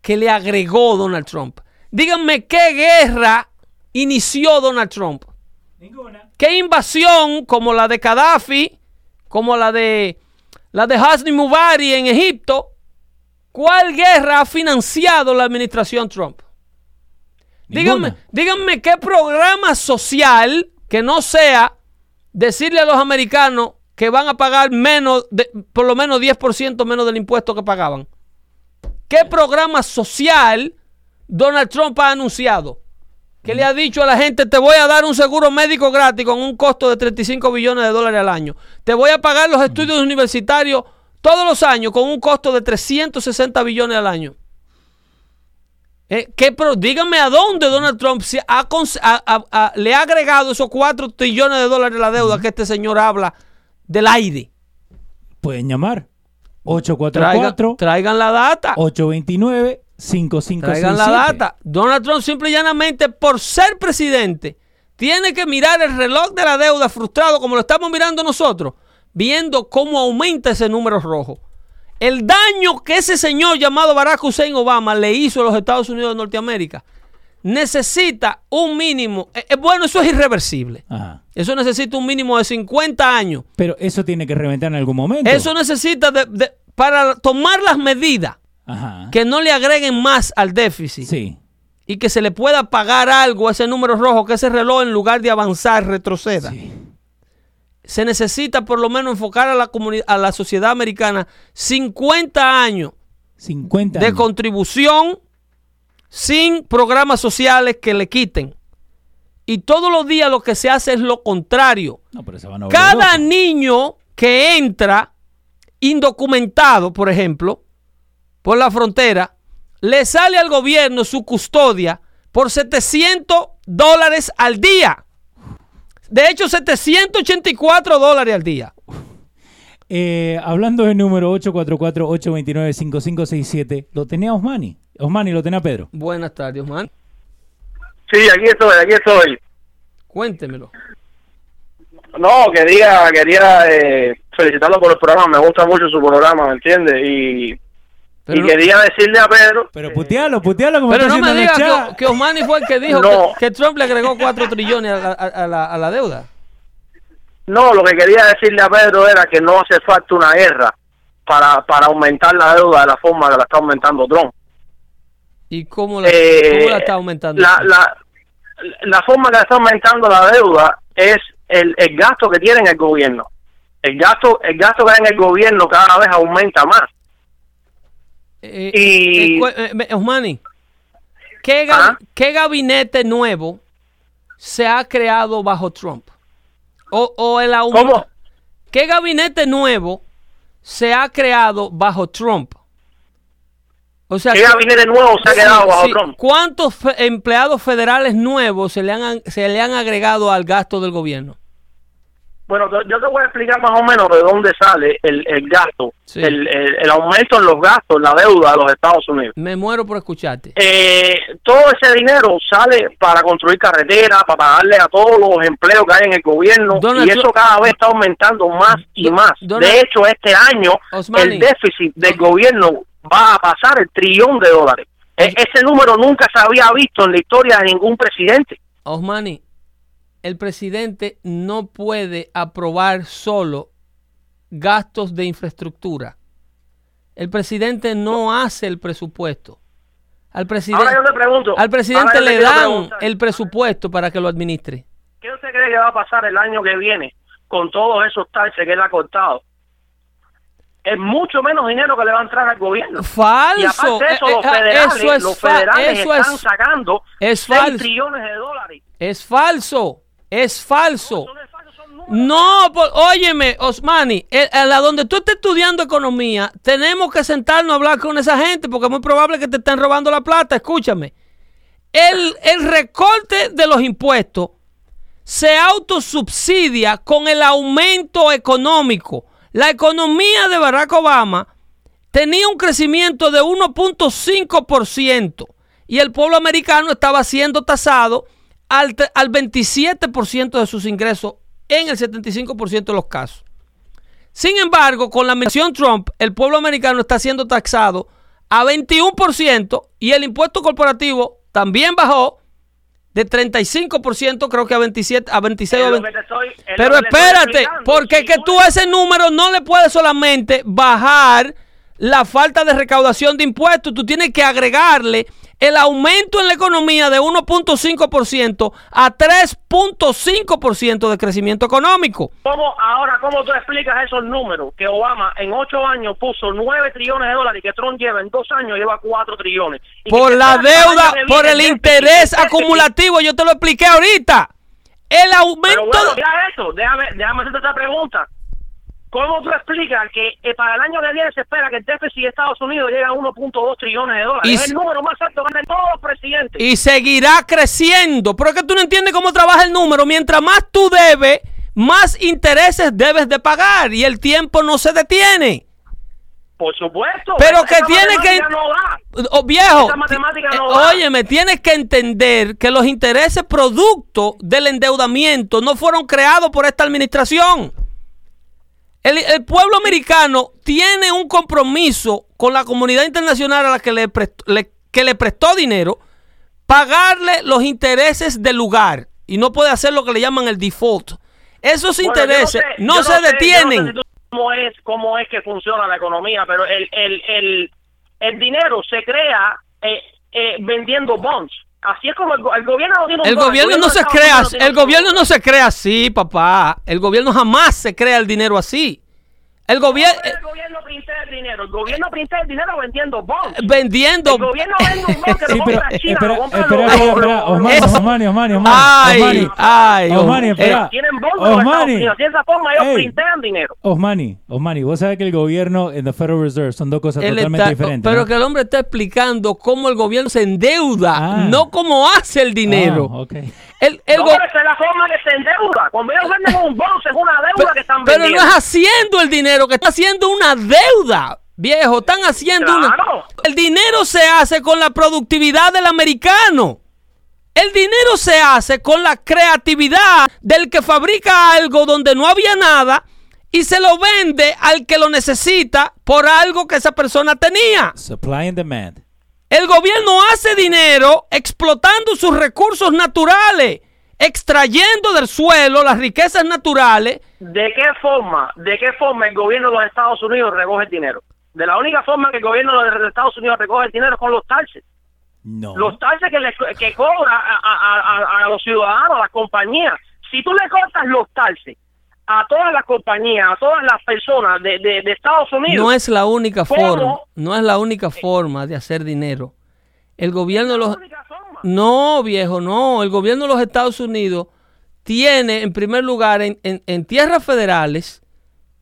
que le agregó Donald Trump. Díganme qué guerra inició Donald Trump. Ninguna. ¿Qué invasión como la de Gaddafi, como la de la de Hosni Mubarak en Egipto? ¿Cuál guerra ha financiado la administración Trump? Díganme, díganme qué programa social que no sea decirle a los americanos que van a pagar menos, de, por lo menos 10% menos del impuesto que pagaban. ¿Qué programa social Donald Trump ha anunciado? Que le ha dicho a la gente, te voy a dar un seguro médico gratis con un costo de 35 billones de dólares al año. Te voy a pagar los estudios universitarios todos los años con un costo de 360 billones al año. Eh, ¿qué pro- díganme a dónde Donald Trump se ha a- a- le ha agregado esos 4 trillones de dólares a la deuda que este señor habla del aire. Pueden llamar. Traigan, 844 traigan la data. 829 5567 Traigan la data. Donald Trump simple y llanamente por ser presidente tiene que mirar el reloj de la deuda frustrado como lo estamos mirando nosotros, viendo cómo aumenta ese número rojo. El daño que ese señor llamado Barack Hussein Obama le hizo a los Estados Unidos de Norteamérica necesita un mínimo. Eh, eh, bueno, eso es irreversible. Eso necesita un mínimo de 50 años. Pero eso tiene que reventar en algún momento. Eso necesita de, para tomar las medidas que no le agreguen más al déficit. Sí. Y que se le pueda pagar algo a ese número rojo, que ese reloj en lugar de avanzar retroceda. Se necesita por lo menos enfocar a la, a la sociedad americana 50 años, 50 de contribución sin programas sociales que le quiten. Y todos los días lo que se hace es lo contrario. Cada niño que entra indocumentado, por ejemplo, por la frontera, le sale al gobierno su custodia por 700 dólares al día. De hecho, 784 dólares al día. Eh, hablando del número 844-829-5567, ¿lo tenía Osmani? Osmani, ¿lo tenía Pedro? Buenas tardes, Osmani. Sí, aquí estoy, aquí estoy. Cuéntemelo. No, quería, quería eh, felicitarlo por el programa, me gusta mucho su programa, ¿me entiende? Y, y quería decirle a Pedro... Pero putealo, putealo como Pero no me diga que, que, Osmani fue el que dijo que, Trump le agregó 4 trillones a la, a la deuda. No, lo que quería decirle a Pedro era que no hace falta una guerra para, para aumentar la deuda de la forma que la está aumentando Trump. ¿Y cómo la, eh, está aumentando? La, la, la, forma que la está aumentando la deuda es el, el gasto que tiene el gobierno. El gasto, el gasto que hay en el gobierno cada vez aumenta más. Eh, y eh, Osmani, ¿qué, ¿Ah? ¿qué gabinete nuevo se ha creado bajo Trump? O, o el aumento. ¿Qué gabinete nuevo se ha creado bajo Trump? O sea, ¿Qué gabinete nuevo se ha creado bajo Trump? ¿Cuántos empleados federales nuevos se le, han, se le han agregado al gasto del gobierno? Bueno, yo te voy a explicar más o menos de dónde sale el, gasto, el, el, aumento en los gastos, la deuda de los Estados Unidos. Me muero por escucharte. Eh, todo ese dinero sale para construir carreteras, para pagarle a todos los empleos que hay en el gobierno, y eso cada vez está aumentando más y más. de hecho, este año el déficit del gobierno va a pasar el trillón de dólares. E, ese número nunca se había visto en la historia de ningún presidente. Osmani, el presidente no puede aprobar solo gastos de infraestructura. El presidente no hace el presupuesto. Al presidente, al presidente le dan el presupuesto para que lo administre. ¿Qué usted cree que va a pasar el año que viene con todos esos taxes que él ha cortado? es mucho menos dinero que le va a entrar al gobierno. Falso. Y aparte de eso, los eh, eh, federales, eso es los federales están sacando es 6 trillones de dólares. Es falso. Es falso. No, óyeme, Osmani, a la donde tú estés estudiando economía, tenemos que sentarnos a hablar con esa gente porque es muy probable que te estén robando la plata. Escúchame. El, el recorte de los impuestos se autosubsidia con el aumento económico. La economía de Barack Obama tenía un crecimiento de 1.5% y el pueblo americano estaba siendo tasado al, 27% de sus ingresos en el 75% de los casos. Sin embargo, con la mención Trump, el pueblo americano está siendo taxado a 21% y el impuesto corporativo también bajó de 35%, creo que a 27, a 26 Pero espérate, porque que tú a ese número no le puedes solamente bajar la falta de recaudación de impuestos, tú tienes que agregarle el aumento en la economía de 1.5% a 3.5% de crecimiento económico. ¿Cómo, ahora, ¿cómo tú explicas esos números? Que Obama en 8 años puso 9 trillones de dólares y que Trump lleva en 2 años lleva 4 trillones. por la deuda, por el interés acumulativo, yo te lo expliqué ahorita. El aumento... Pero bueno, eso, déjame, déjame hacerte esta pregunta. ¿Cómo tú explicas que eh, para el año que viene se espera que el déficit de Estados Unidos llegue a 1.2 trillones de dólares? es el número más alto que todos los presidentes. Y seguirá creciendo. Pero es que tú no entiendes cómo trabaja el número. Mientras más tú debes, más intereses debes de pagar. Y el tiempo no se detiene. Por supuesto. Pero que tiene que... Oh, viejo, eh, oye, me tienes que entender que los intereses producto del endeudamiento no fueron creados por esta administración. El, pueblo americano tiene un compromiso con la comunidad internacional a la que le prestó, que le prestó dinero pagarle los intereses del lugar y no puede hacer lo que le llaman el default. Esos intereses no, se detienen. cómo, es, ¿Cómo es que funciona la economía? Pero el, el, el, el dinero se crea eh, eh, vendiendo bonds. Así es como el, gobierno no El gobierno no se crea, el gobierno no se crea así, papá. El gobierno jamás se crea el dinero así. El, gobierno el gobierno el dinero. El gobierno pinta el dinero vendiendo bonds. Vendiendo. El gobierno vende un bond que sí, lo compra China, espera, lo compra espera, los, espera, Osmani, Osmani, Osmani, Osmani. Ay, ay. Osmani, espera. Eh, tienen bonds Osmani. Unidos. De esa forma ellos Ey. printean dinero. Osmani, Osmani, vos sabés que el gobierno y el Federal Reserve son dos cosas Él totalmente está- diferentes. pero ¿no? que el hombre está explicando cómo el gobierno se endeuda, Ah. no cómo hace el dinero. Ah, ok. El, el no, go- pero esa es la forma que se endeuda. Cuando ellos venden un es una deuda que están pero no vendiendo. es haciendo el dinero, que está haciendo una deuda. Viejo, están haciendo una... Claro. El dinero se hace con la productividad del americano. El dinero se hace con la creatividad del que fabrica algo donde no había nada y se lo vende al que lo necesita por algo que esa persona tenía. Supply and demand. El gobierno hace dinero explotando sus recursos naturales, extrayendo del suelo las riquezas naturales. ¿De qué forma, de qué forma el gobierno de los Estados Unidos recoge el dinero? De la única forma que el gobierno de los Estados Unidos recoge el dinero es con los taxes. No. Los taxes que, le, que cobra a, a- a- a los ciudadanos, a las compañías. Si tú le cortas los taxes a todas las compañías, a todas las personas de, de- de Estados Unidos, No es la única ¿Cómo? forma, no es la única forma de hacer dinero. El gobierno de los. No, viejo, no. El gobierno de los Estados Unidos tiene, en primer lugar, en, en- en tierras federales,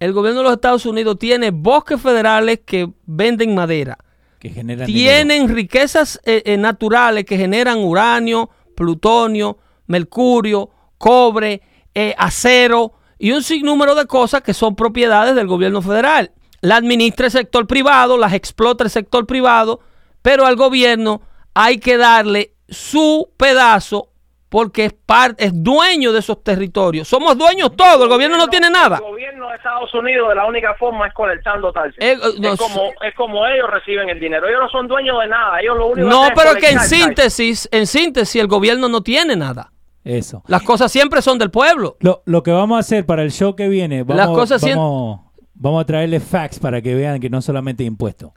el gobierno de los Estados Unidos tiene bosques federales que venden madera. Que generan Tienen riquezas eh, eh, naturales que generan uranio, plutonio, mercurio, cobre, eh, acero y un sinnúmero de cosas que son propiedades del gobierno federal. La administra el sector privado, las explota el sector privado, pero al gobierno hay que darle su pedazo porque es, parte, es dueño de esos territorios. Somos dueños todos, el gobierno no tiene nada. El gobierno de Estados Unidos de la única forma es colectando taxes. Eh, eh, no, es, como, es como ellos reciben el dinero. Ellos no son dueños de nada. Ellos lo único No, hacen es pero que en taxes. síntesis, en síntesis, el gobierno no tiene nada. Eso. Las cosas siempre son del pueblo. Lo, lo que vamos a hacer para el show que viene, vamos, Las cosas vamos, vamos a traerle facts para que vean que no solamente impuestos.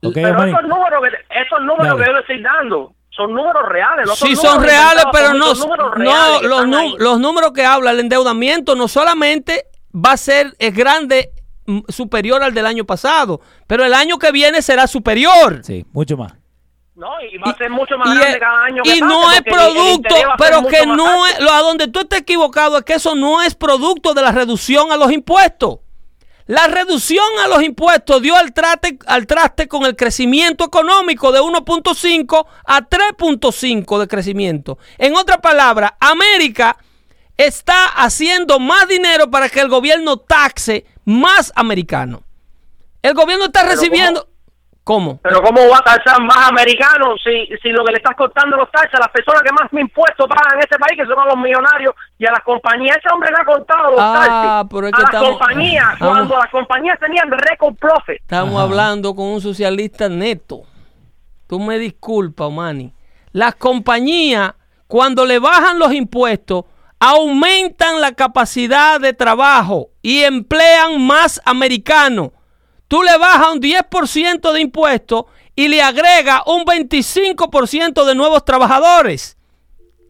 ¿Ok, Pero estos números, que, estos números Dale. que yo le estoy dando son números reales. No Sí números son reales, pero no, son números no los, nu- los números que habla el endeudamiento no solamente va a ser es grande superior al del año pasado, pero el año que viene será superior. Sí, mucho más. No, y va a ser mucho más Y, grande es- cada año. que y pase, no es producto, pero que no es, lo, a donde tú estés equivocado es que eso no es producto de la reducción a los impuestos. La reducción a los impuestos dio al, trate, al traste con el crecimiento económico de 1.5 a 3.5 de crecimiento. En otras palabras, América está haciendo más dinero para que el gobierno taxe más americano. El gobierno está recibiendo... ¿Cómo? Pero ¿cómo va a taxar más americanos si, si lo que le estás cortando los taxes a las personas que más impuestos pagan en este país, que son a los millonarios y a las compañías? Ese hombre le ha cortado los Ah, taxes pero es a que las estamos- compañías cuando las compañías tenían record profit. Estamos Ajá. hablando con un socialista neto. Tú me disculpas, Manny. Las compañías, cuando le bajan los impuestos, aumentan la capacidad de trabajo y emplean más americanos. Tú le bajas un 10% de impuestos y le agrega un 25% de nuevos trabajadores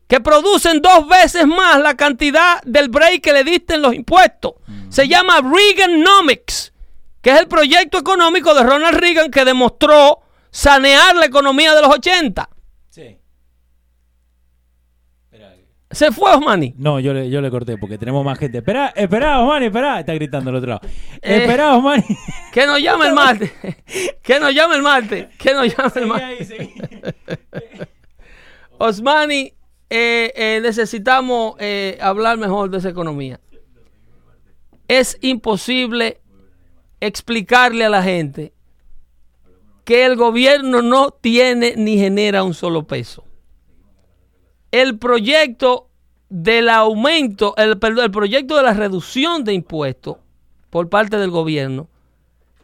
que producen dos veces más la cantidad del break que le diste en los impuestos. Se llama Reaganomics, que es el proyecto económico de Ronald Reagan que demostró sanear la economía de los 80. Sí. Se fue Osmani. No, yo le, yo le corté porque tenemos más gente. Espera, espera, Osmani, espera. Está gritando al otro lado. Eh. Espera, Osmani. Que nos llame el martes. Que nos llame el martes. Que nos llame el martes. Osmani, eh, eh, necesitamos eh, hablar mejor de esa economía. Es imposible explicarle a la gente que el gobierno no tiene ni genera un solo peso. El proyecto del aumento, el, perdón, el proyecto de la reducción de impuestos por parte del gobierno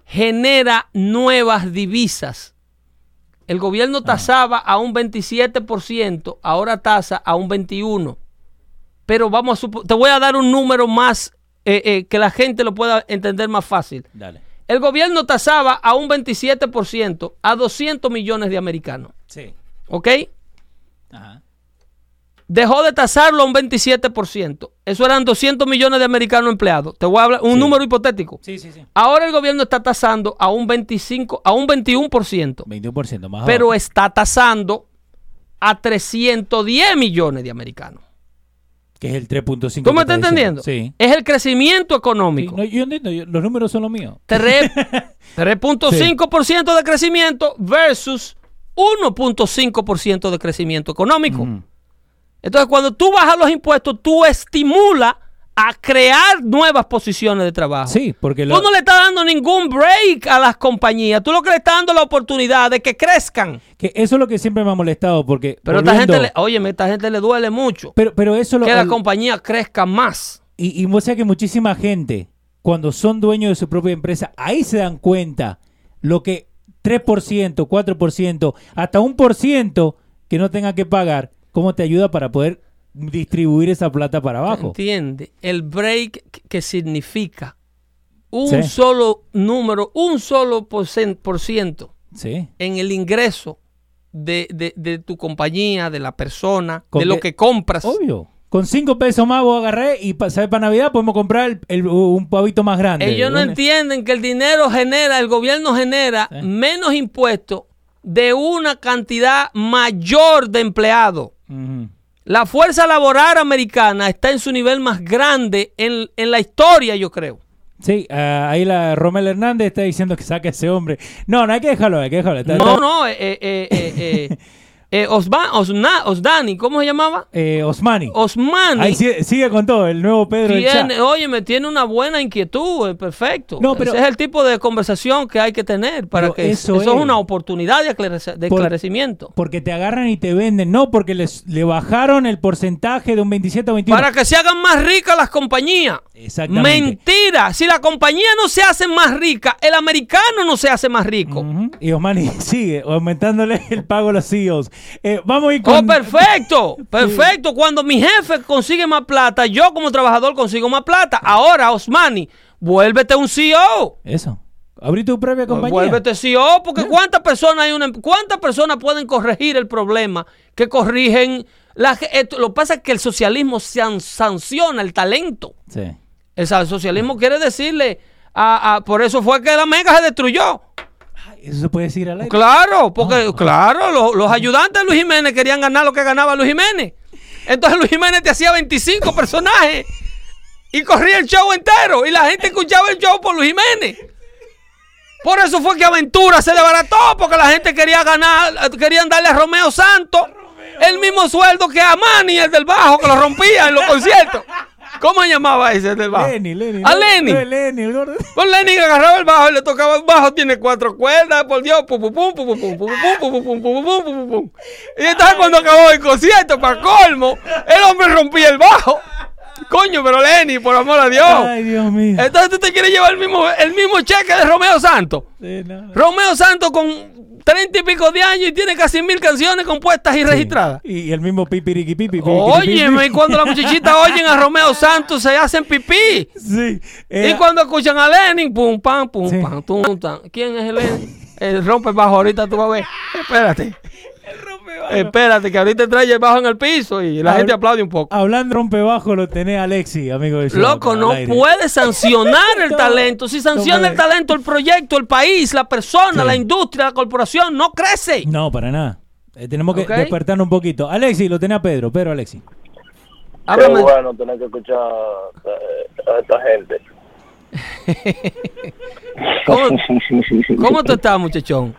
genera nuevas divisas El gobierno ah. tasaba a un 27%, ahora tasa a un 21%. Pero vamos a te voy a dar un número más eh, eh, que la gente lo pueda entender más fácil. Dale. El gobierno tasaba a un 27% a 200 millones de americanos. Sí. ¿Ok? Ajá dejó de tasarlo a un 27%. Eso eran 200 millones de americanos empleados. Te voy a hablar un número hipotético. Sí, sí, sí. Ahora el gobierno está tasando a un 25, a un 21%. 21% más. Pero está tasando a 310 millones de americanos. Que es el 3.5. ¿Tú me estás entendiendo? Sí. Es el crecimiento económico. yo entiendo, los números son los míos. 3.5% de crecimiento versus 1.5% de crecimiento económico. Entonces, cuando tú bajas los impuestos, tú estimulas a crear nuevas posiciones de trabajo. Sí, porque tú no le estás dando ningún break a las compañías. Tú lo que le estás dando la oportunidad de que crezcan. Que eso es lo que siempre me ha molestado porque. Pero esta gente, le, a esta gente le duele mucho. Pero, pero eso lo, que la compañía crezca más. Y, y vos que muchísima gente, cuando son dueños de su propia empresa, ahí se dan cuenta lo que 3%, 4%, hasta un por ciento que no tenga que pagar ¿Cómo te ayuda para poder distribuir esa plata para abajo? Entiende, el break que significa un solo número, un solo por ciento sí. en el ingreso de, tu compañía, de la persona, de lo que compras. Obvio. Con cinco pesos más vos agarré y ¿sabes? para Navidad podemos comprar un pavito más grande. Ellos no entienden que el dinero genera, el gobierno genera menos impuestos de una cantidad mayor de empleados. La fuerza laboral americana está en su nivel más grande en, la historia, yo creo. Sí, ah, ahí la Romel Hernández está diciendo que saque a ese hombre. No, no hay que dejarlo, hay que dejarlo. no, no, eh, eh, eh, Eh, Osdani, ¿cómo se llamaba? Eh, Osmani. Osmani. Ahí sigue, con todo, el nuevo Pedro. oye, me tiene una buena inquietud, eh, perfecto. No, pero, Ese es el tipo de conversación que hay que tener para que eso, es. una oportunidad de, esclarecimiento. Porque te agarran y te venden, no, porque les, le bajaron el porcentaje de un 27 a 21. Para que se hagan más ricas las compañías. Exactamente. Mentira, si la compañía no se hace más rica, el americano no se hace más rico. Y Osmani sigue aumentándole el pago a los CEOs. Eh, vamos a ir con... Oh, perfecto, perfecto. Cuando mi jefe consigue más plata, yo como trabajador consigo más plata. Ahora, Osmani, vuélvete un CEO. Eso. Abrí tu propia compañía. Vuélvete CEO, porque ¿cuántas personas hay una, cuántas personas pueden corregir el problema que corrigen la, lo que pasa es que el socialismo sanciona el talento. Sí. El socialismo quiere decirle a, por eso fue que la mega se destruyó. Eso se puede decir al aire. Claro, porque, ah, claro, los, ayudantes de Luis Jiménez querían ganar lo que ganaba Luis Jiménez. Entonces Luis Jiménez te hacía 25 personajes y corría el show entero y la gente escuchaba el show por Luis Jiménez. Por eso fue que Aventura se desbarató, porque la gente quería ganar, querían darle a Romeo Santos el mismo sueldo que a Manny, el del bajo, que lo rompía en los conciertos. ¿Cómo llamaba ese del bajo? Lenny, Lenny. ¿A Lenny? Lenny, el gordo. Pues Lenny agarraba el bajo y le tocaba el bajo, tiene cuatro cuerdas, por Dios, pum, pum, pum, pum, pum, pum, pum, pum, pum, pum, pum, pum, pum. Y entonces cuando acabó el concierto, para colmo, el hombre rompía el bajo. Coño, pero Lenny, por amor a Dios. Ay, Dios mío. Entonces tú te quieres llevar el mismo, el mismo cheque de Romeo Santos. Sí, no. Romeo Santos con treinta y pico de años y tiene casi mil canciones compuestas y registradas. Y, el mismo pipiriqui pipi. Óyeme, y cuando las muchachitas oyen a Romeo Santos se hacen pipí. Sí. Y cuando escuchan a Lenin, pum, pam, pum, pam, tum, pam. ¿Quién es el Lenin? El rompe bajo ahorita tú vas a ver. Espérate. Espérate, que ahorita trae el bajo en el piso y la gente aplaude un poco. Hablando rompebajo lo tenés Alexi, amigo de Loco, no puede sancionar el talento. Si sanciona el talento, el proyecto, el país, la persona, la industria, la corporación, no crece. No, para nada. Eh, tenemos que despertarnos un poquito. Alexi, lo tenés a Pedro. Pedro, Alexi. Qué bueno tener que escuchar eh, a esta gente. ¿Cómo, ¿Cómo tú estás, muchachón?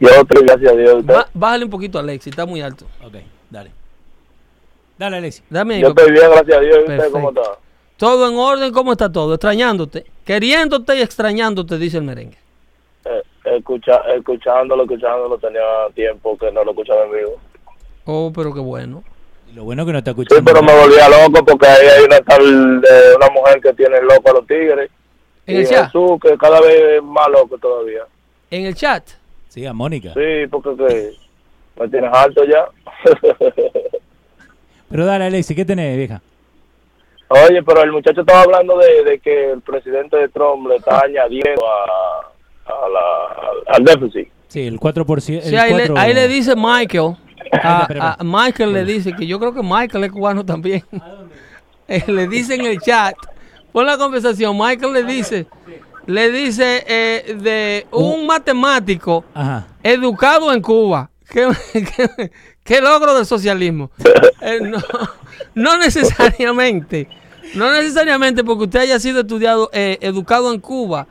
Yo estoy, gracias a Dios. bájale un poquito, Alexi, está muy alto. Ok, dale. Dale, Alexi. Dame Yo estoy bien, gracias a Dios. ¿Y usted cómo está? Todo en orden, ¿cómo está todo? Extrañándote, queriéndote y extrañándote, dice el merengue. Eh, escucha, escuchándolo, escuchándolo, tenía tiempo que no lo escuchaba en vivo. Oh, pero qué bueno. lo bueno que no está escuchando. Sí, pero me volvía loco porque ahí hay una tal, eh, una mujer que tiene loco a los tigres. ¿En el chat? Jesús, que cada vez es más loco todavía. ¿En el chat? Sí, a Mónica. Sí, porque que me tienes alto ya. pero dale, Alexi, ¿qué tenés, vieja? Oye, pero el muchacho estaba hablando de, que el presidente de Trump le está añadiendo a, la, al déficit. Sí, el 4%. sí, ahí, Le, ahí, le, dice Michael. A, Michael le dice que yo creo que Michael es cubano también. Eh, le dice en el chat, pon la conversación, Michael le dice, le dice eh, de un matemático educado en Cuba. ¿Qué, logro del socialismo? Eh, no, no necesariamente. No necesariamente porque usted haya sido estudiado, eh, educado en Cuba,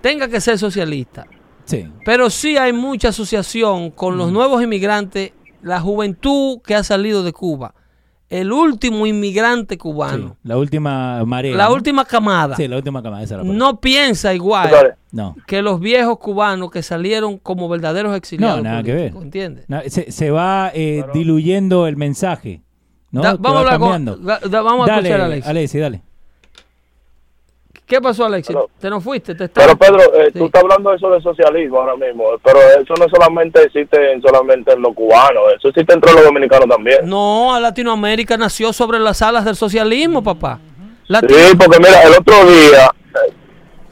tenga que ser socialista. Sí. Pero sí hay mucha asociación con los mm. nuevos inmigrantes, la juventud que ha salido de Cuba. El último inmigrante cubano. la última marea. La última camada. Sí, la última camada. no piensa igual que los viejos cubanos que salieron como verdaderos exiliados. No, nada que ver. ¿Entiendes? se, va eh, diluyendo el mensaje vamos a hablar con, vamos a escuchar a Alexis. Alexis, dale. ¿Qué pasó, Alexis? ¿Te no fuiste? ¿Te pero, Pedro, eh, tú estás hablando de eso de socialismo ahora mismo, pero eso no solamente existe en, solamente en los cubanos, eso existe entre los dominicanos también. No, Latinoamérica nació sobre las alas del socialismo, papá. Sí, porque mira, el otro día,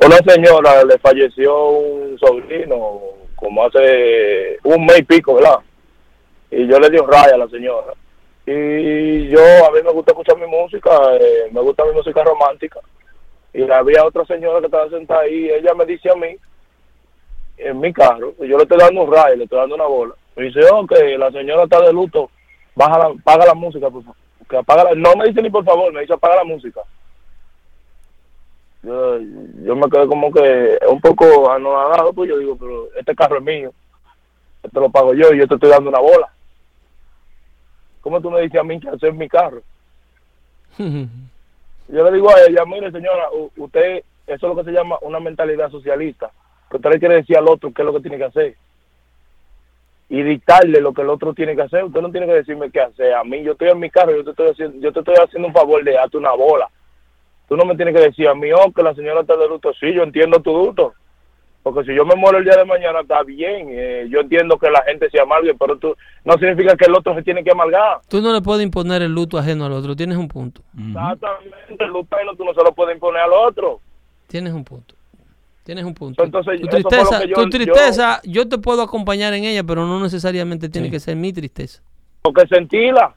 una señora le falleció un sobrino, como hace un mes y pico, ¿verdad? Y yo le di un raya a la señora y yo, a mí me gusta escuchar mi música, eh, me gusta mi música romántica. Y había otra señora que estaba sentada ahí, y ella me dice a mí, en mi carro, yo le estoy dando un rayo, le estoy dando una bola. Me dice, ok, la señora está de luto, baja la, apaga la música, por favor. Que apaga no me dice ni por favor, me dice apaga la música. Yo, yo me quedé como que un poco anonadado, pues yo digo, pero este carro es mío, este lo pago yo y yo te estoy dando una bola. ¿cómo tú me dices a mí que hacer mi carro? Yo le digo a ella, mire señora, usted, eso es lo que se llama una mentalidad socialista, que usted le quiere decir al otro qué es lo que tiene que hacer y dictarle lo que el otro tiene que hacer. Usted no tiene que decirme qué hacer. A mí, yo estoy en mi carro, yo te estoy haciendo, yo te estoy haciendo un favor de darte una bola. Tú no me tienes que decir a mí, oh, que la señora está de luto. Sí, yo entiendo tu luto. Porque si yo me muero el día de mañana, está bien. Eh, yo entiendo que la gente se amargue, pero tú, no significa que el otro se tiene que amargar. Tú no le puedes imponer el luto ajeno al otro, tienes un punto. Exactamente, el luto ajeno tú no se lo puedes imponer al otro. Tienes un punto. Tienes un punto. Entonces, tu tristeza, yo, tu tristeza yo, te puedo acompañar en ella, pero no necesariamente tiene que ser mi tristeza. Porque sentirla.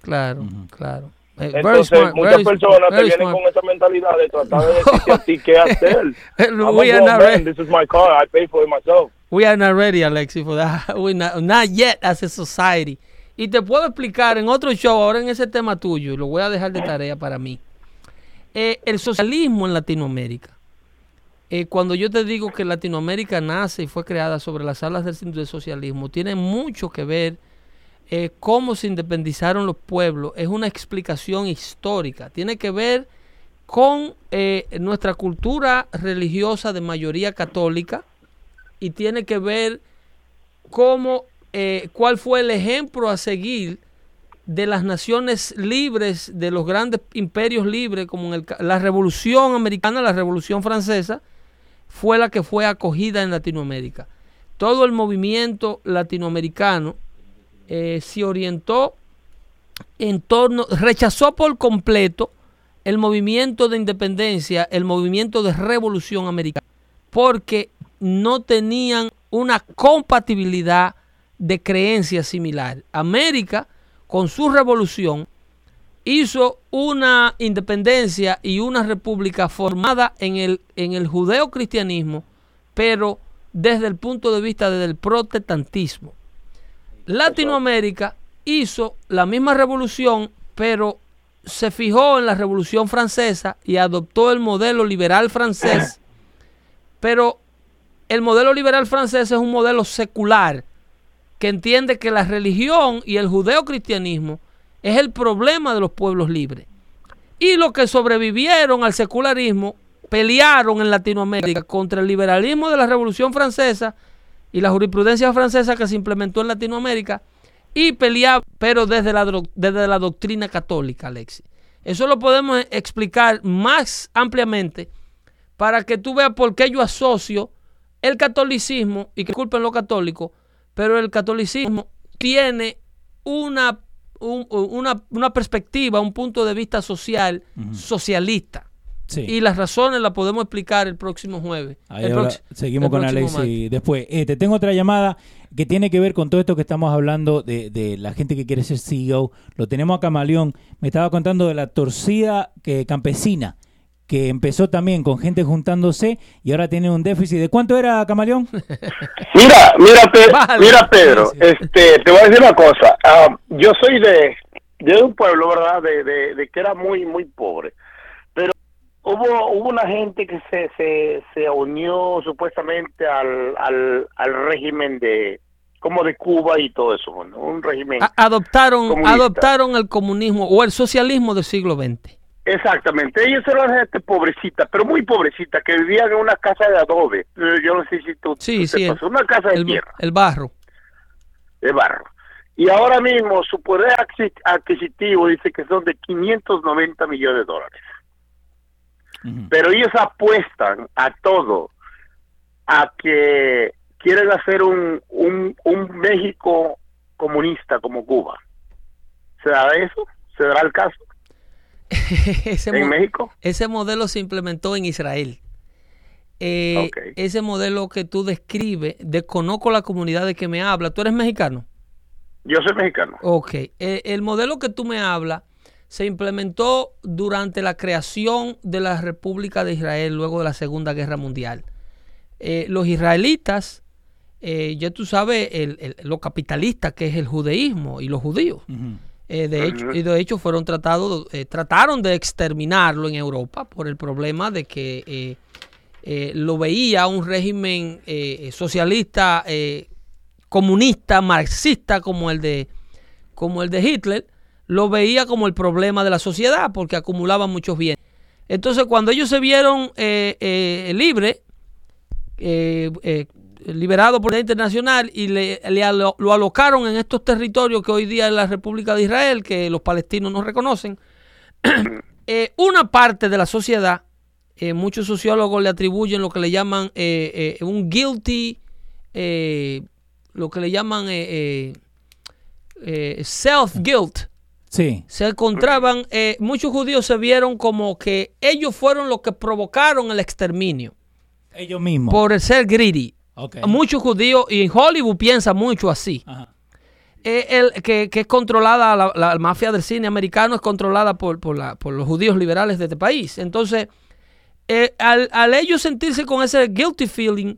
Claro, claro. Eh, Entonces, muchas personas te vienen con esa mentalidad de tratar de decirte a ti qué hacer. We are not ready. This is my car. I pay for it myself. We are not ready, Alexi, for that. We not, not yet as a society. Y te puedo explicar en otro show, ahora en ese tema tuyo, lo voy a dejar de tarea para mí. Eh, el socialismo en Latinoamérica. Eh, cuando yo te digo que Latinoamérica nace y fue creada sobre las alas del socialismo, tiene mucho que ver eh, cómo se independizaron los pueblos es una explicación histórica. Tiene que ver con eh, nuestra cultura religiosa de mayoría católica y tiene que ver cómo, eh, cuál fue el ejemplo a seguir de las naciones libres, de los grandes imperios libres, como en la Revolución Americana, la Revolución Francesa, fue la que fue acogida en Latinoamérica. Todo el movimiento latinoamericano eh, se orientó en torno, rechazó por completo el movimiento de independencia, el movimiento de revolución americana, porque no tenían una compatibilidad de creencias similar. América, con su revolución, hizo una independencia y una república formada en el, en el judeo-cristianismo, pero desde el punto de vista del protestantismo. Latinoamérica hizo la misma revolución, pero se fijó en la revolución francesa y adoptó el modelo liberal francés. Pero el modelo liberal francés es un modelo secular que entiende que la religión y el judeocristianismo es el problema de los pueblos libres. Y los que sobrevivieron al secularismo pelearon en Latinoamérica contra el liberalismo de la Revolución Francesa y la jurisprudencia francesa que se implementó en Latinoamérica y pelear, pero desde la, desde la doctrina católica, Alexis. Eso lo podemos explicar más ampliamente para que tú veas por qué yo asocio el catolicismo, y que culpen los católicos, pero el catolicismo tiene una, una, perspectiva, un punto de vista social, socialista. Y las razones las podemos explicar el próximo jueves. seguimos con Alexi después. Eh, te tengo otra llamada que tiene que ver con todo esto que estamos hablando de, la gente que quiere ser CEO. Lo tenemos a Camaleón. Me estaba contando de la torcida que, campesina que empezó también con gente juntándose y ahora tiene un déficit. ¿De cuánto era, Camaleón? Mira, mira, mira Pedro, este, te voy a decir una cosa. Ah, yo soy de, de un pueblo, ¿verdad? De, de, que era muy, muy pobre. Hubo, hubo una gente que se, se, se unió supuestamente al, al, al régimen de, como de Cuba y todo eso, un régimen. adoptaron, adoptaron el comunismo o el socialismo del siglo XX. Exactamente, ellos eran gente pobrecita, pero muy pobrecita, que vivían en una casa de adobe. Eh, yo no sé si tú, sí, sí, una casa de tierra. El barro. De barro. Y ahora mismo su poder adquisitivo dice que son de 590 millones de dólares. Pero ellos apuestan a todo, a que quieren hacer un, un, un México comunista como Cuba. ¿Se da eso? ¿Se dará el caso? ese ¿En México? Ese modelo se implementó en Israel. Eh, ese modelo que tú describes, desconozco la comunidad de que me habla. ¿Tú eres mexicano? Yo soy mexicano. Ok. Eh, el modelo que tú me hablas se implementó durante la creación de la República de Israel luego de la Segunda Guerra Mundial. Eh, los israelitas, ya tú sabes, lo capitalista que es el judaísmo y los judíos. Eh, de hecho, y de hecho fueron tratados, eh, trataron de exterminarlo en Europa por el problema de que eh, lo veía un régimen socialista, comunista, marxista como el de como el de Hitler, lo veía como el problema de la sociedad porque acumulaba muchos bienes. Entonces, cuando ellos se vieron libres, liberado por la internacional y le, lo alocaron en estos territorios que hoy día es la República de Israel, que los palestinos no reconocen. Eh, una parte de la sociedad, eh, muchos sociólogos le atribuyen lo que le llaman eh, un guilty, lo que le llaman self-guilt. Sí. Se encontraban, muchos judíos se vieron como que ellos fueron los que provocaron el exterminio. Ellos mismos. Por ser greedy. Muchos judíos, y en Hollywood piensa mucho así. Eh, el, que, es controlada, la, mafia del cine americano es controlada por, los judíos liberales de este país. Entonces, eh, al, ellos sentirse con ese guilty feeling,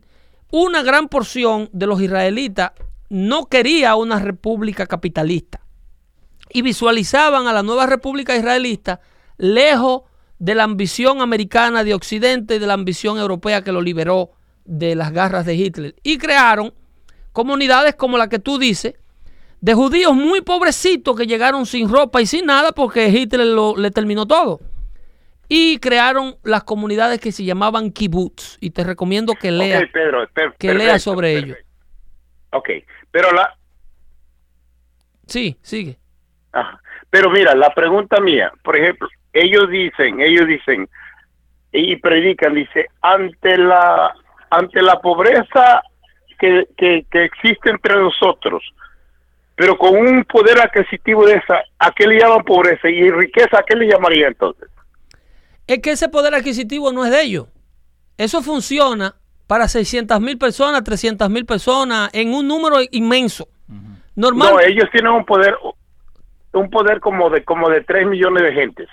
una gran porción de los israelitas no quería una república capitalista y visualizaban a la nueva república israelita lejos de la ambición americana de Occidente y de la ambición europea que lo liberó de las garras de Hitler y crearon comunidades como la que tú dices, de judíos muy pobrecitos que llegaron sin ropa y sin nada porque Hitler lo, le terminó todo. Y crearon las comunidades que se llamaban kibbutz. Y te recomiendo que leas que lea sobre ello. Ok, pero la... Sí, sigue. Pero mira, la pregunta mía, por ejemplo, ellos dicen, ellos dicen y predican, dice, ante la ante la pobreza que, existe entre nosotros, pero con un poder adquisitivo de esa, ¿a qué le llaman pobreza? Y riqueza, ¿a qué le llamaría entonces? Es que ese poder adquisitivo no es de ellos. Eso funciona para 600 mil personas, 300 mil personas, en un número inmenso. Normal. No, ellos tienen un poder, un poder como de, como de 3 millones de gentes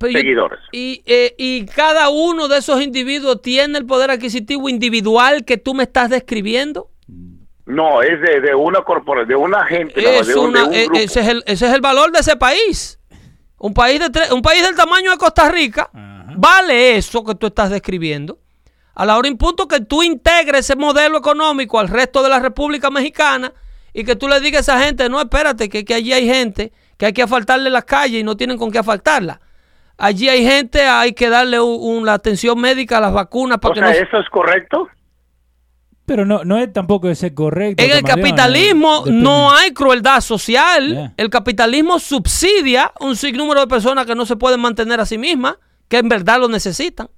seguidores. Y, eh, y cada uno de esos individuos tiene el poder adquisitivo individual que tú me estás describiendo. No, es de, una corporación, de una gente. Eh, ese, es el, ese es el valor de ese país. Un país, de un país del tamaño de Costa Rica vale eso que tú estás describiendo. A la hora en punto que tú integres ese modelo económico al resto de la República Mexicana y que tú le digas a esa gente, no, espérate, que, que allí hay gente que hay que asfaltarle las calles y no tienen con qué asfaltarla. Allí hay gente, hay que darle la atención médica, a las vacunas. Para o sea, ¿eso es correcto? Pero no, no es tampoco ese correcto. En el capitalismo no hay crueldad social. El capitalismo subsidia un sinnúmero de personas que no se pueden mantener a sí mismas, que en verdad lo necesitan.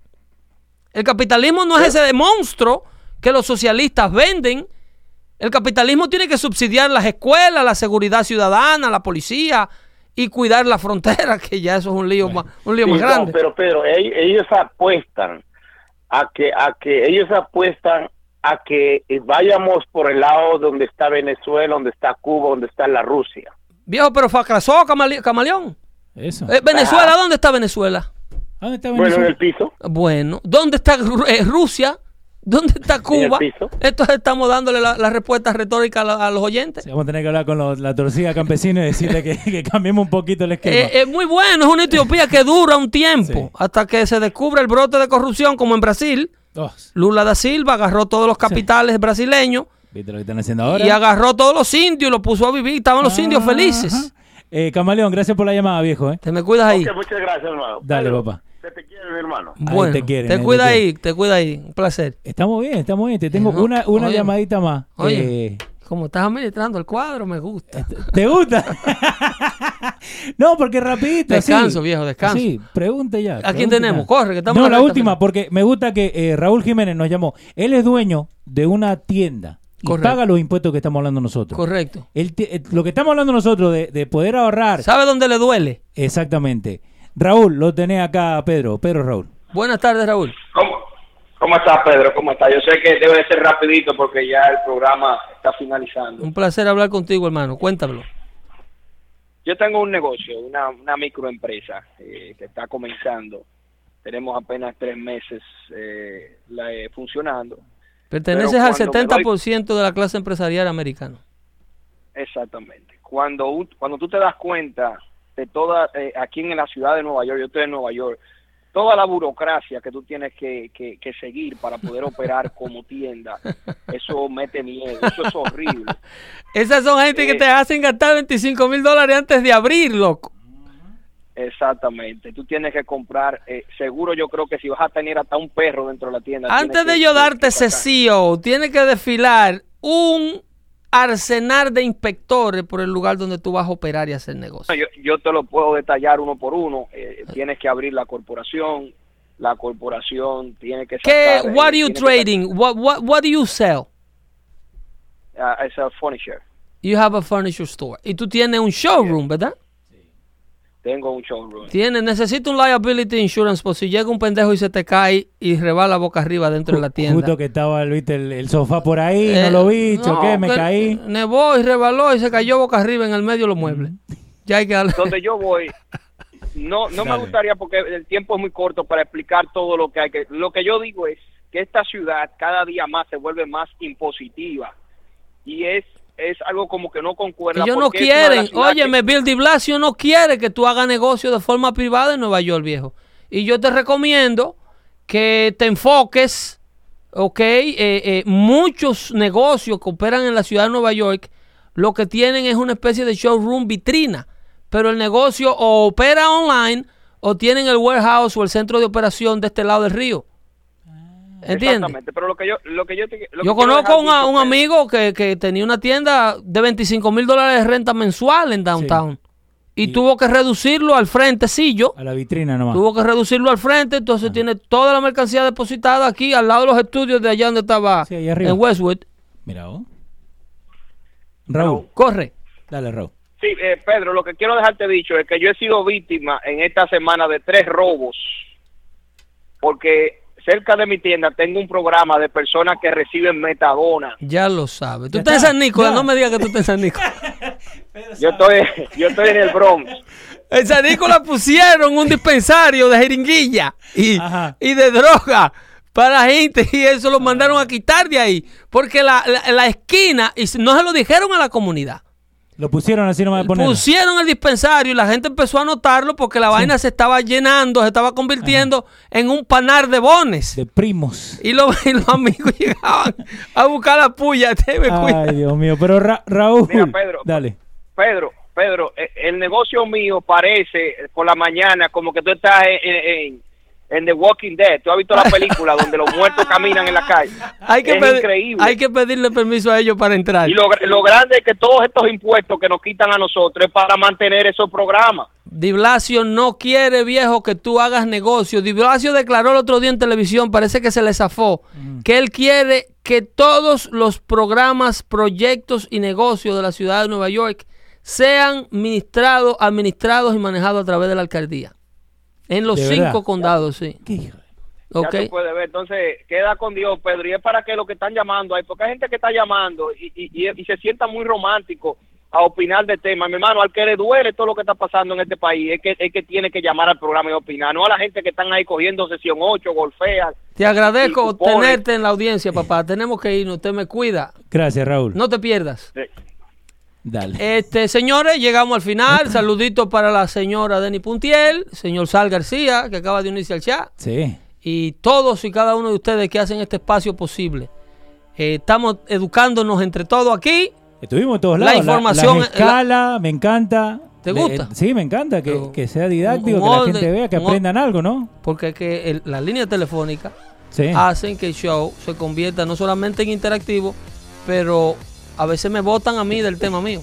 El capitalismo no es ese monstruo que los socialistas venden. El capitalismo tiene que subsidiar las escuelas, la seguridad ciudadana, la policía y cuidar la frontera, que ya eso es un lío, más, un lío más grande. pero, pero ellos apuestan a que, a que ellos apuestan a que vayamos por el lado donde está Venezuela, donde está Cuba, donde está la Rusia. Viejo, pero fracasó Camaleón. Eso. Eh, Venezuela, ¿dónde está Venezuela? ¿Dónde está Venezuela? Bueno, en el piso. Bueno, ¿dónde está eh, Rusia? ¿Dónde está Cuba? Entonces estamos dándole la, respuesta retórica a, los oyentes. vamos a tener que hablar con la torcida campesina y decirle que, cambiemos un poquito el esquema. Eh, es muy bueno, es una Etiopía que dura un tiempo hasta que se descubre el brote de corrupción como en Brasil. Lula da Silva agarró todos los capitales brasileños. ¿Viste lo que están haciendo ahora? Y agarró todos los indios y los puso a vivir. Estaban los indios felices. Eh, Camaleón, gracias por la llamada, viejo. ¿eh? Te me cuidas ahí. muchas gracias, hermano. Dale, papá te quiere, mi hermano. Bueno, te, quiere, te cuida ahí, te cuida ahí. Un placer. Estamos bien, estamos bien. Te tengo una, una llamadita más. Oye, eh, como estás administrando el cuadro, me gusta. Este, ¿Te gusta? no, porque rapidito. Descanso, viejo, descanso. Sí, pregunte ya. ¿A quién tenemos? Corre, que estamos No, la última, porque me gusta que eh, Raúl Jiménez nos llamó. Él es dueño de una tienda y paga los impuestos que estamos hablando nosotros. Correcto. Eh, lo que estamos hablando nosotros de, de poder ahorrar. ¿Sabe dónde le duele? Exactamente. Raúl, lo tenés acá, Pedro. Pedro Raúl. Buenas tardes, Raúl. ¿Cómo, cómo estás, Pedro? ¿Cómo estás? Yo sé que debe ser rapidito porque ya el programa está finalizando. Un placer hablar contigo, hermano. Cuéntamelo. Yo tengo un negocio, una, una microempresa eh, que está comenzando. Tenemos apenas tres meses eh, eh funcionando. Perteneces al 70% de la clase empresarial americana. Exactamente. Cuando, cuando tú te das cuenta de toda, eh, aquí en la ciudad de Nueva York, yo estoy en Nueva York, toda la burocracia que tú tienes que, que, seguir para poder operar como tienda, eso mete miedo, eso es horrible. Esas son gente que eh, te hacen gastar 25 mil dólares antes de abrir, loco. Exactamente, tú tienes que comprar, eh, seguro yo creo que si vas a tener hasta un perro dentro de la tienda. Antes de yo darte ese CEO, tienes que desfilar un arsenal de inspectores por el lugar donde tú vas a operar y hacer negocio. Yo, te lo puedo detallar uno por uno. Eh, tienes que abrir la corporación. La corporación tiene que sacar... ¿Qué? What are you trading? What, what, what do you sell? Uh, I sell furniture. You have a furniture store. Y tú tienes un showroom, ¿verdad? Tengo un showroom. Tiene, necesito un liability insurance por si llega un pendejo y se te cae y rebala boca arriba dentro de la tienda. Justo que estaba el, sofá por ahí, no lo vi, eh, choqué, me caí. Nevó y rebaló y se cayó boca arriba en el medio de los muebles. Ya hay que Donde yo voy, no, no me gustaría porque el tiempo es muy corto para explicar todo lo que hay que... Lo que yo digo es que esta ciudad cada día más se vuelve más impositiva y es es algo como que no concuerda. Ellos no quieren, óyeme, Bill de Blasio no quiere que tú hagas negocio de forma privada en Nueva York, viejo. Y yo te recomiendo que te enfoques, ok, eh, eh, muchos negocios que operan en la ciudad de Nueva York, lo que tienen es una especie de showroom vitrina, pero el negocio o opera online o tienen el warehouse o el centro de operación de este lado del río. Exactamente, pero lo que yo... Lo que yo, yo conozco a un amigo que, que, tenía una tienda de 25 mil dólares de renta mensual en downtown. Y, tuvo que reducirlo al frente, yo A la vitrina nomás. Tuvo que reducirlo al frente, entonces tiene toda la mercancía depositada aquí, al lado de los estudios de allá donde estaba, en Westwood. Mira, vos. Raúl. Corre. Dale, Raúl. Sí, eh, Pedro, lo que quiero dejarte dicho es que yo he sido víctima en esta semana de tres robos. Porque cerca de mi tienda tengo un programa de personas que reciben metadona. Ya lo sabes. Tú estás en San Nicolás, no me digas que tú estás en San Nicolás. yo, estoy, yo estoy en el Bronx. En San Nicolás pusieron un dispensario de jeringuilla y, y de droga para la gente y eso lo mandaron a quitar de ahí. Porque la, la esquina, y no se lo dijeron a la comunidad. Lo pusieron así nomás de poner. Pusieron el dispensario y la gente empezó a notarlo porque la vaina se estaba llenando, se estaba convirtiendo en un panar de bones. De primos. Y los, amigos llegaban a buscar la puya. Ay, Dios mío. Pero Raúl. Mira, Pedro. Dale. Pedro, Pedro, eh, el negocio mío parece por la mañana como que tú estás en, en The Walking Dead. Tú has visto la película donde los muertos caminan en la calle. Hay que es increíble. Hay que pedirle permiso a ellos para entrar. Y lo, lo grande es que todos estos impuestos que nos quitan a nosotros es para mantener esos programas. Di Blasio no quiere, viejo, que tú hagas negocio. Di Blasio declaró el otro día en televisión, parece que se le zafó, mm. que él quiere que todos los programas, proyectos y negocios de la ciudad de Nueva York sean ministrados, administrados y manejados a través de la alcaldía. En los cinco condados, sí. Okay. Ya puede ver. Entonces, queda con Dios, Pedro. Y es para que los que están llamando ahí, porque hay gente que está llamando y, y, y, se sienta muy romántico a opinar de temas. Mi hermano, al que le duele todo lo que está pasando en este país, es que, es que tiene que llamar al programa y opinar, no a la gente que están ahí cogiendo sesión 8, golfea. Te agradezco tenerte en la audiencia, papá. Tenemos que irnos, usted me cuida. Gracias, Raúl. No te pierdas. Sí. Dale. Este, señores, llegamos al final. Saludito para la señora Denny Puntiel, señor Sal García, que acaba de unirse al chat. Sí. Y todos y cada uno de ustedes que hacen este espacio posible. Eh, estamos educándonos entre todos aquí. Estuvimos en todos lados. La información. La, escala, me encanta. ¿Te gusta? sí, me encanta que, sea didáctico, que la gente vea, que aprendan algo, ¿no? Porque que la línea telefónica hacen que el show se convierta no solamente en interactivo, pero a veces me votan a mí del tema mío.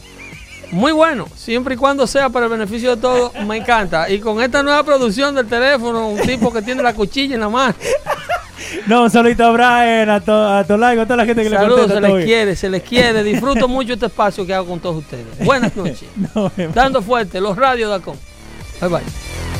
Muy bueno, siempre y cuando sea para el beneficio de todos, me encanta. Y con esta nueva producción del teléfono, un tipo que tiene la cuchilla en la mano. No, un saludito a Brian, a, to, a Tolaigo, a toda la gente que Saludos, le se les quiere, se les quiere. Disfruto mucho este espacio que hago con todos ustedes. Buenas noches. Dando fuerte, los radios.com. Bye bye.